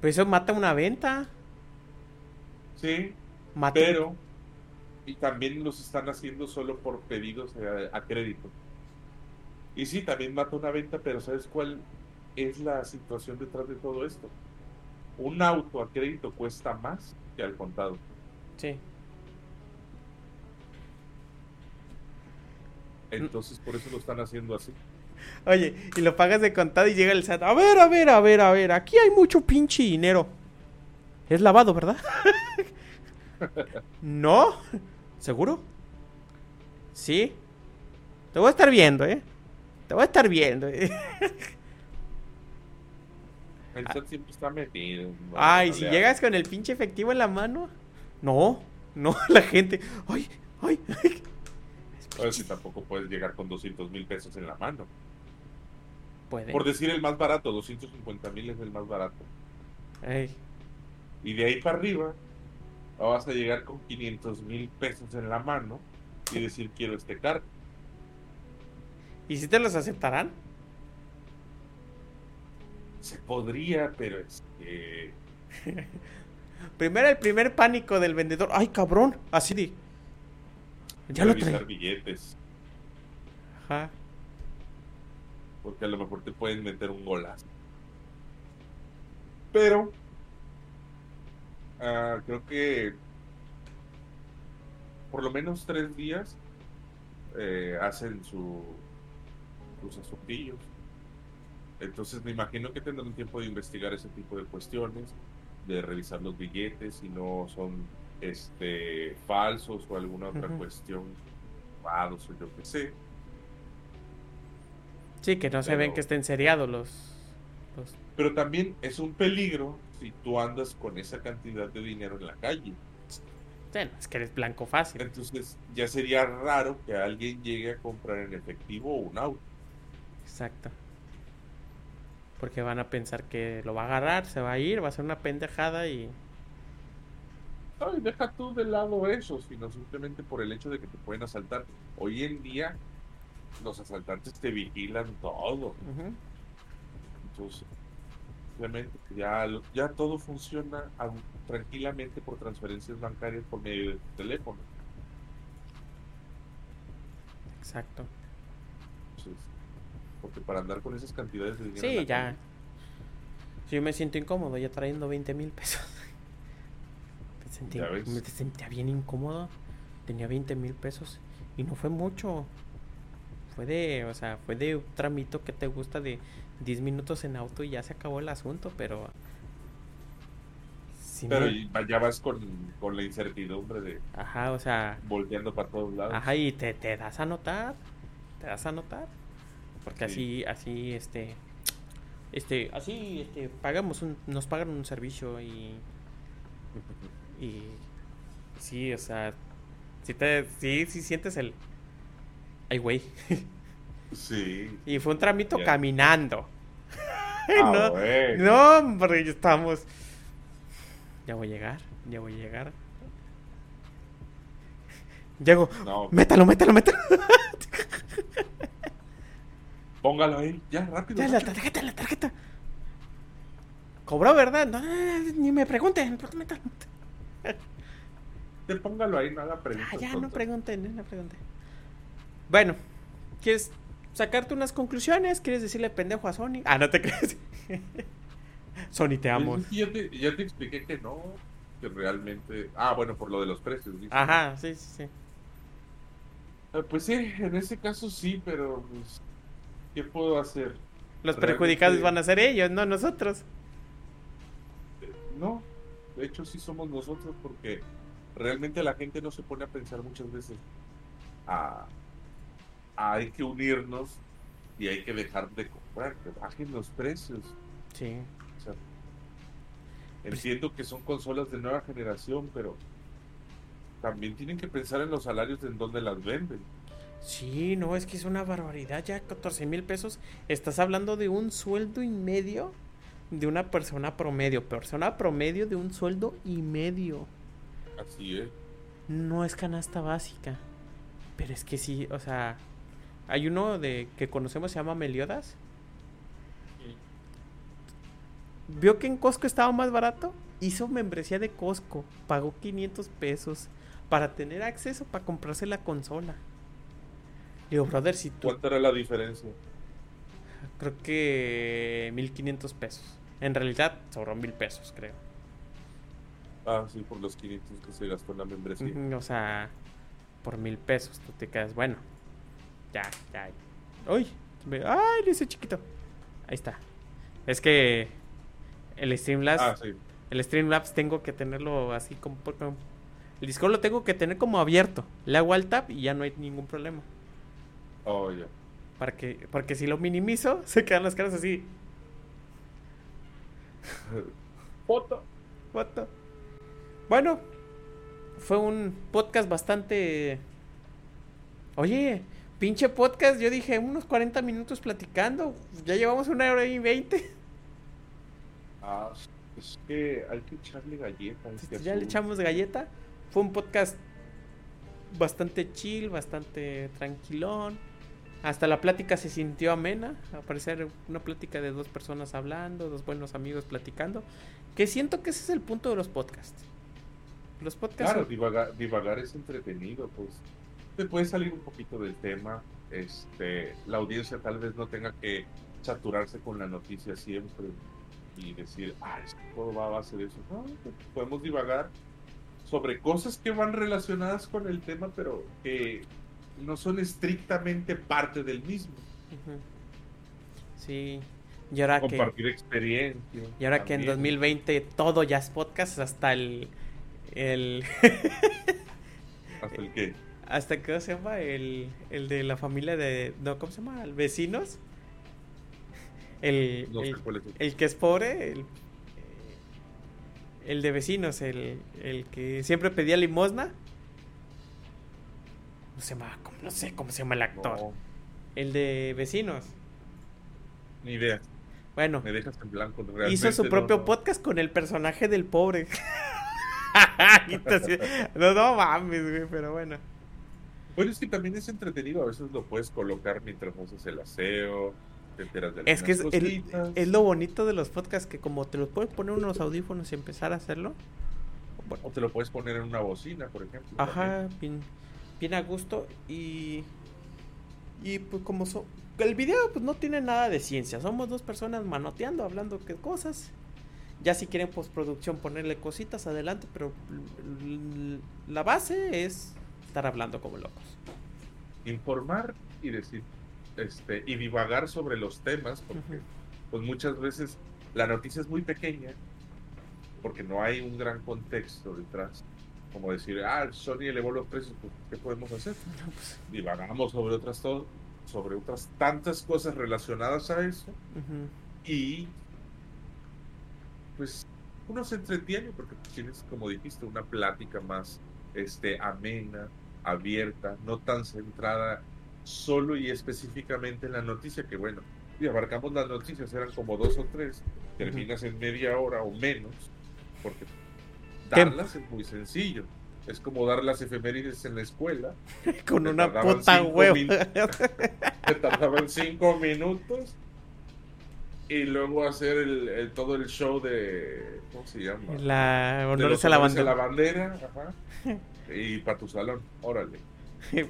Pero eso mata una venta. Sí. Mata pero. Y también los están haciendo solo por pedidos a, a crédito. Y sí, también mata una venta, pero ¿sabes cuál es la situación detrás de todo esto? Un auto a crédito cuesta más que al contado. Sí. Entonces por eso lo están haciendo así. Oye, y lo pagas de contado y llega el SAT. A ver, a ver, a ver, a ver. Aquí hay mucho pinche dinero. Es lavado, ¿verdad? ¿No? ¿Seguro? Sí. Te voy a estar viendo, ¿eh? Te voy a estar viendo. ¿eh? El SAT siempre está metido. Ay, si llegas con el pinche efectivo en la mano. No, no, la gente. Ay, ay, ay. ver si tampoco puedes llegar con 200 mil pesos en la mano. Puede. Por decir el más barato, 250 mil es el más barato. Y de ahí para arriba vas a llegar con 500 mil pesos en la mano y decir quiero este carro. ¿Y si te los aceptarán? Se podría, pero es que... Primero el primer pánico del vendedor. Ay, cabrón. Así de... Ya lo revisar trae. billetes. Ajá. Porque a lo mejor te pueden meter un golazo. Pero ah, creo que por lo menos tres días eh, hacen su, sus asuntillos. Entonces me imagino que tendrán tiempo de investigar ese tipo de cuestiones, de revisar los billetes si no son este falsos o alguna otra cuestión robados o yo qué sé. Sí, que no se ven que estén seriados los, los... Pero también es un peligro si tú andas con esa cantidad de dinero en la calle. Bueno, es que eres blanco fácil. Entonces ya sería raro que alguien llegue a comprar en efectivo un auto. Exacto. Porque van a pensar que lo va a agarrar, se va a ir, va a ser una pendejada y... Ay, deja tú de lado eso, sino simplemente por el hecho de que te pueden asaltar. Hoy en día los asaltantes te vigilan todo. Entonces, obviamente ya, ya todo funciona tranquilamente por transferencias bancarias por medio de tu teléfono. Exacto. Entonces, porque para andar con esas cantidades de dinero. Sí, ya. calle, yo me siento incómodo ya trayendo 20 mil pesos. Me sentía bien incómodo. Tenía 20 mil pesos. Y no fue mucho. Fue de, o sea, fue de un tramito que te gusta de 10 minutos en auto y ya se acabó el asunto, pero... Pero ya vas con, con la incertidumbre de Ajá, o sea... volteando para todos lados. Ajá, y te, te das a notar. Te das a notar. Porque Sí. así, así, este. Este, así, este, pagamos un, nos pagan un servicio y. Y. Sí, o sea. Sí, te, sí, sí sientes el. Ay, güey. Sí. Y fue un tramito caminando. Ah, no, no, hombre, ya estamos. Ya voy a llegar, ya voy a llegar. Llego. No, Métalo, métalo, métalo. Póngalo ahí, ya, rápido. Ya, la tarjeta, la tarjeta. Cobró, ¿verdad? No, ni me pregunten. Te póngalo ahí, no haga preguntas. Ah, ya, no pregunten, no pregunten. Bueno, ¿quieres sacarte unas conclusiones? ¿Quieres decirle pendejo a Sony? Ah, no te crees. Sony, te amo. Ya, te, ya te expliqué que no, que realmente... Ah, bueno, por lo de los precios. dices. Ajá, sí, sí, sí. Eh, Pues sí, en ese caso sí, pero pues, ¿qué puedo hacer? Los Realmente- perjudicados van a ser ellos, no nosotros. No, de hecho sí somos nosotros porque realmente la gente no se pone a pensar muchas veces. Ah, hay que unirnos y hay que dejar de comprar, que bajen los precios. Sí. O sea, entiendo que son consolas de nueva generación, pero también tienen que pensar en los salarios en dónde las venden. Sí, no, es que es una barbaridad. Ya 14 mil pesos. Estás hablando de un sueldo y medio de una persona promedio. Persona promedio de un sueldo y medio. Así es. No es canasta básica. Pero es que sí, o sea. Hay uno de que conocemos, se llama Meliodas. Vio que en Costco estaba más barato. Hizo membresía de Costco. Pagó 500 pesos. Para tener acceso para comprarse la consola. Digo, brother, si tú. ¿Cuánto era la diferencia? Creo que 1500 pesos. En realidad sobró mil pesos, creo. Ah, sí, por los 500 que se gastó en la membresía. O sea, por mil pesos tú te quedas, bueno. Ya, ya. ¡Uy! ¡Ay, lo hice chiquito! Ahí está. Es que el Streamlabs, Ah, sí. el Streamlabs tengo que tenerlo así como, como- el Discord lo tengo que tener como abierto. Le hago al tap y ya no hay ningún problema. Oh, ya. Para que, porque si lo minimizo, se quedan las caras así. Foto. Foto. Bueno, fue un podcast bastante. Oye, pinche podcast, yo dije unos 40 minutos platicando. Ya llevamos una hora y 20. Ah, es que hay que echarle galletas. este Ya le echamos galleta. Fue un podcast bastante chill, bastante tranquilón. Hasta la plática se sintió amena. Al parecer, una plática de dos personas hablando, dos buenos amigos platicando. Que siento que ese es el punto de los podcasts. Los podcasts Claro, divagar, divagar es entretenido, pues. te puede salir un poquito del tema. Este, la audiencia tal vez no tenga que saturarse con la noticia siempre y decir, ah, esto todo va a base de eso. No, pues, podemos divagar sobre cosas que van relacionadas con el tema, pero que no son estrictamente parte del mismo. Sí. Y ahora Compartir experiencia. Y ahora que en 2020 todo ya es podcast, hasta el. el ¿Hasta el qué? ¿Hasta qué se llama? El, el de la familia de. No, ¿Cómo se llama? ¿El vecinos? El, el, que es pobre, el, el de vecinos, el, el que siempre pedía limosna. No, se llama, no sé cómo se llama el actor. El de vecinos. Ni idea. Bueno, me dejas en blanco. Hizo su propio podcast con el personaje del pobre. no, no mames, güey, pero bueno. Bueno, es que también es entretenido. A veces lo puedes colocar mientras haces el aseo. Te enteras de es que es, es, lo bonito de los podcasts que como te los puedes poner unos audífonos y empezar a hacerlo. o te lo puedes poner en una bocina, por ejemplo. Ajá, bien, bien, a gusto. Y, y pues como so, el video pues no tiene nada de ciencia. Somos dos personas manoteando, hablando de cosas. Ya si quieren postproducción ponerle cositas adelante, pero la base es estar hablando como locos. Informar y decir este y divagar sobre los temas porque pues muchas veces la noticia es muy pequeña porque no hay un gran contexto detrás como decir, ah, Sony elevó los precios, pues, ¿qué podemos hacer? Pues, Divagamos sobre otras sobre otras tantas cosas relacionadas a eso. Y pues uno se entretiene porque tienes como dijiste una plática más este amena abierta no tan centrada solo y específicamente en la noticia que bueno y abarcamos las noticias eran como dos o tres terminas en media hora o menos porque darlas es muy sencillo es como dar las efemérides en la escuela. Con una puta huevo. Te tardaban cinco minutos. Y luego hacer el, todo el show de. ¿Cómo se llama? La honores a la bandera. la bandera. Ajá. Y para tu salón. Órale.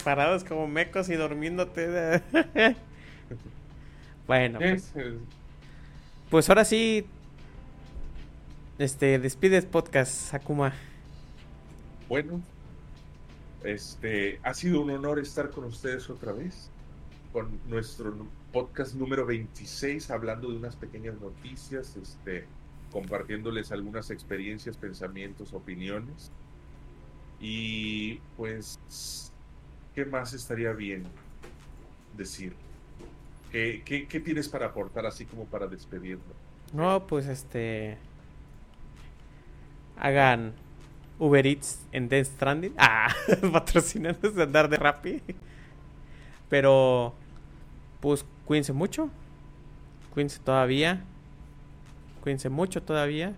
Parados como mecos y durmiéndote. bueno, pues. Pues ahora sí. Este, despides podcast, Sakuma. Bueno, este ha sido un honor estar con ustedes otra vez con nuestro podcast número 26 hablando de unas pequeñas noticias, este compartiéndoles algunas experiencias, pensamientos, opiniones. Y pues ¿qué más estaría bien decir? ¿Qué, qué, qué tienes para aportar así como para despedirlo? No, pues este hagan Uber Eats en Death Stranding. Ah, patrocinando de andar de Rappi. Pero, pues, cuídense mucho. Cuídense todavía. Cuídense mucho todavía.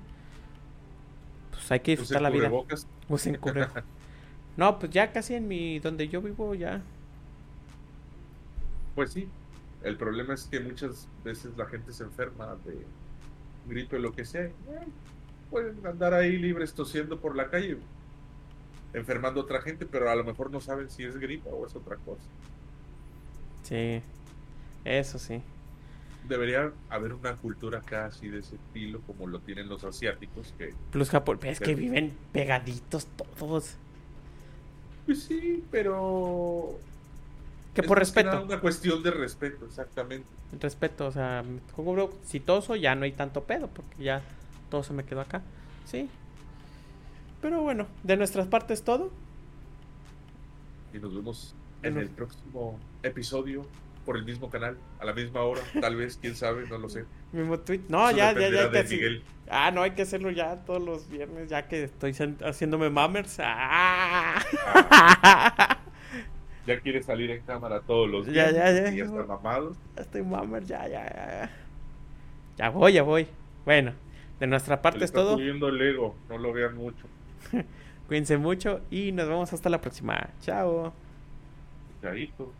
Pues hay que disfrutar la vida. Usen no, pues ya casi en mi. donde yo vivo ya. Pues sí. El problema es que muchas veces la gente se enferma de gripe o lo que sea pueden andar ahí libres tosiendo por la calle, enfermando a otra gente, pero a lo mejor no saben si es gripa o es otra cosa. Sí, eso sí. Debería haber una cultura casi de ese estilo como lo tienen los asiáticos. Que, Plus Japón, es que viven pegaditos todos. Pues sí, pero que por respeto. una cuestión de respeto, exactamente. Respeto, o sea, si toso ya no hay tanto pedo, porque ya todo se me quedó acá. Sí. Pero bueno, de nuestras partes todo. Y nos vemos en el próximo episodio por el mismo canal, a la misma hora, tal vez, quién sabe, no lo sé. Mismo tweet. No, ya, ya, ya que. Ah, no, hay que hacerlo ya todos los viernes, ya que estoy haciéndome mammers. Ah. Ya quiere salir en cámara todos los días. Ya, ya, ya. ya está mamado. Ya estoy mammer, ya, ya, ya. Ya voy, ya voy. Bueno. De nuestra parte es todo. subiendo el ego, no lo vean mucho. Cuídense mucho y nos vemos hasta la próxima. Chao. Chaito.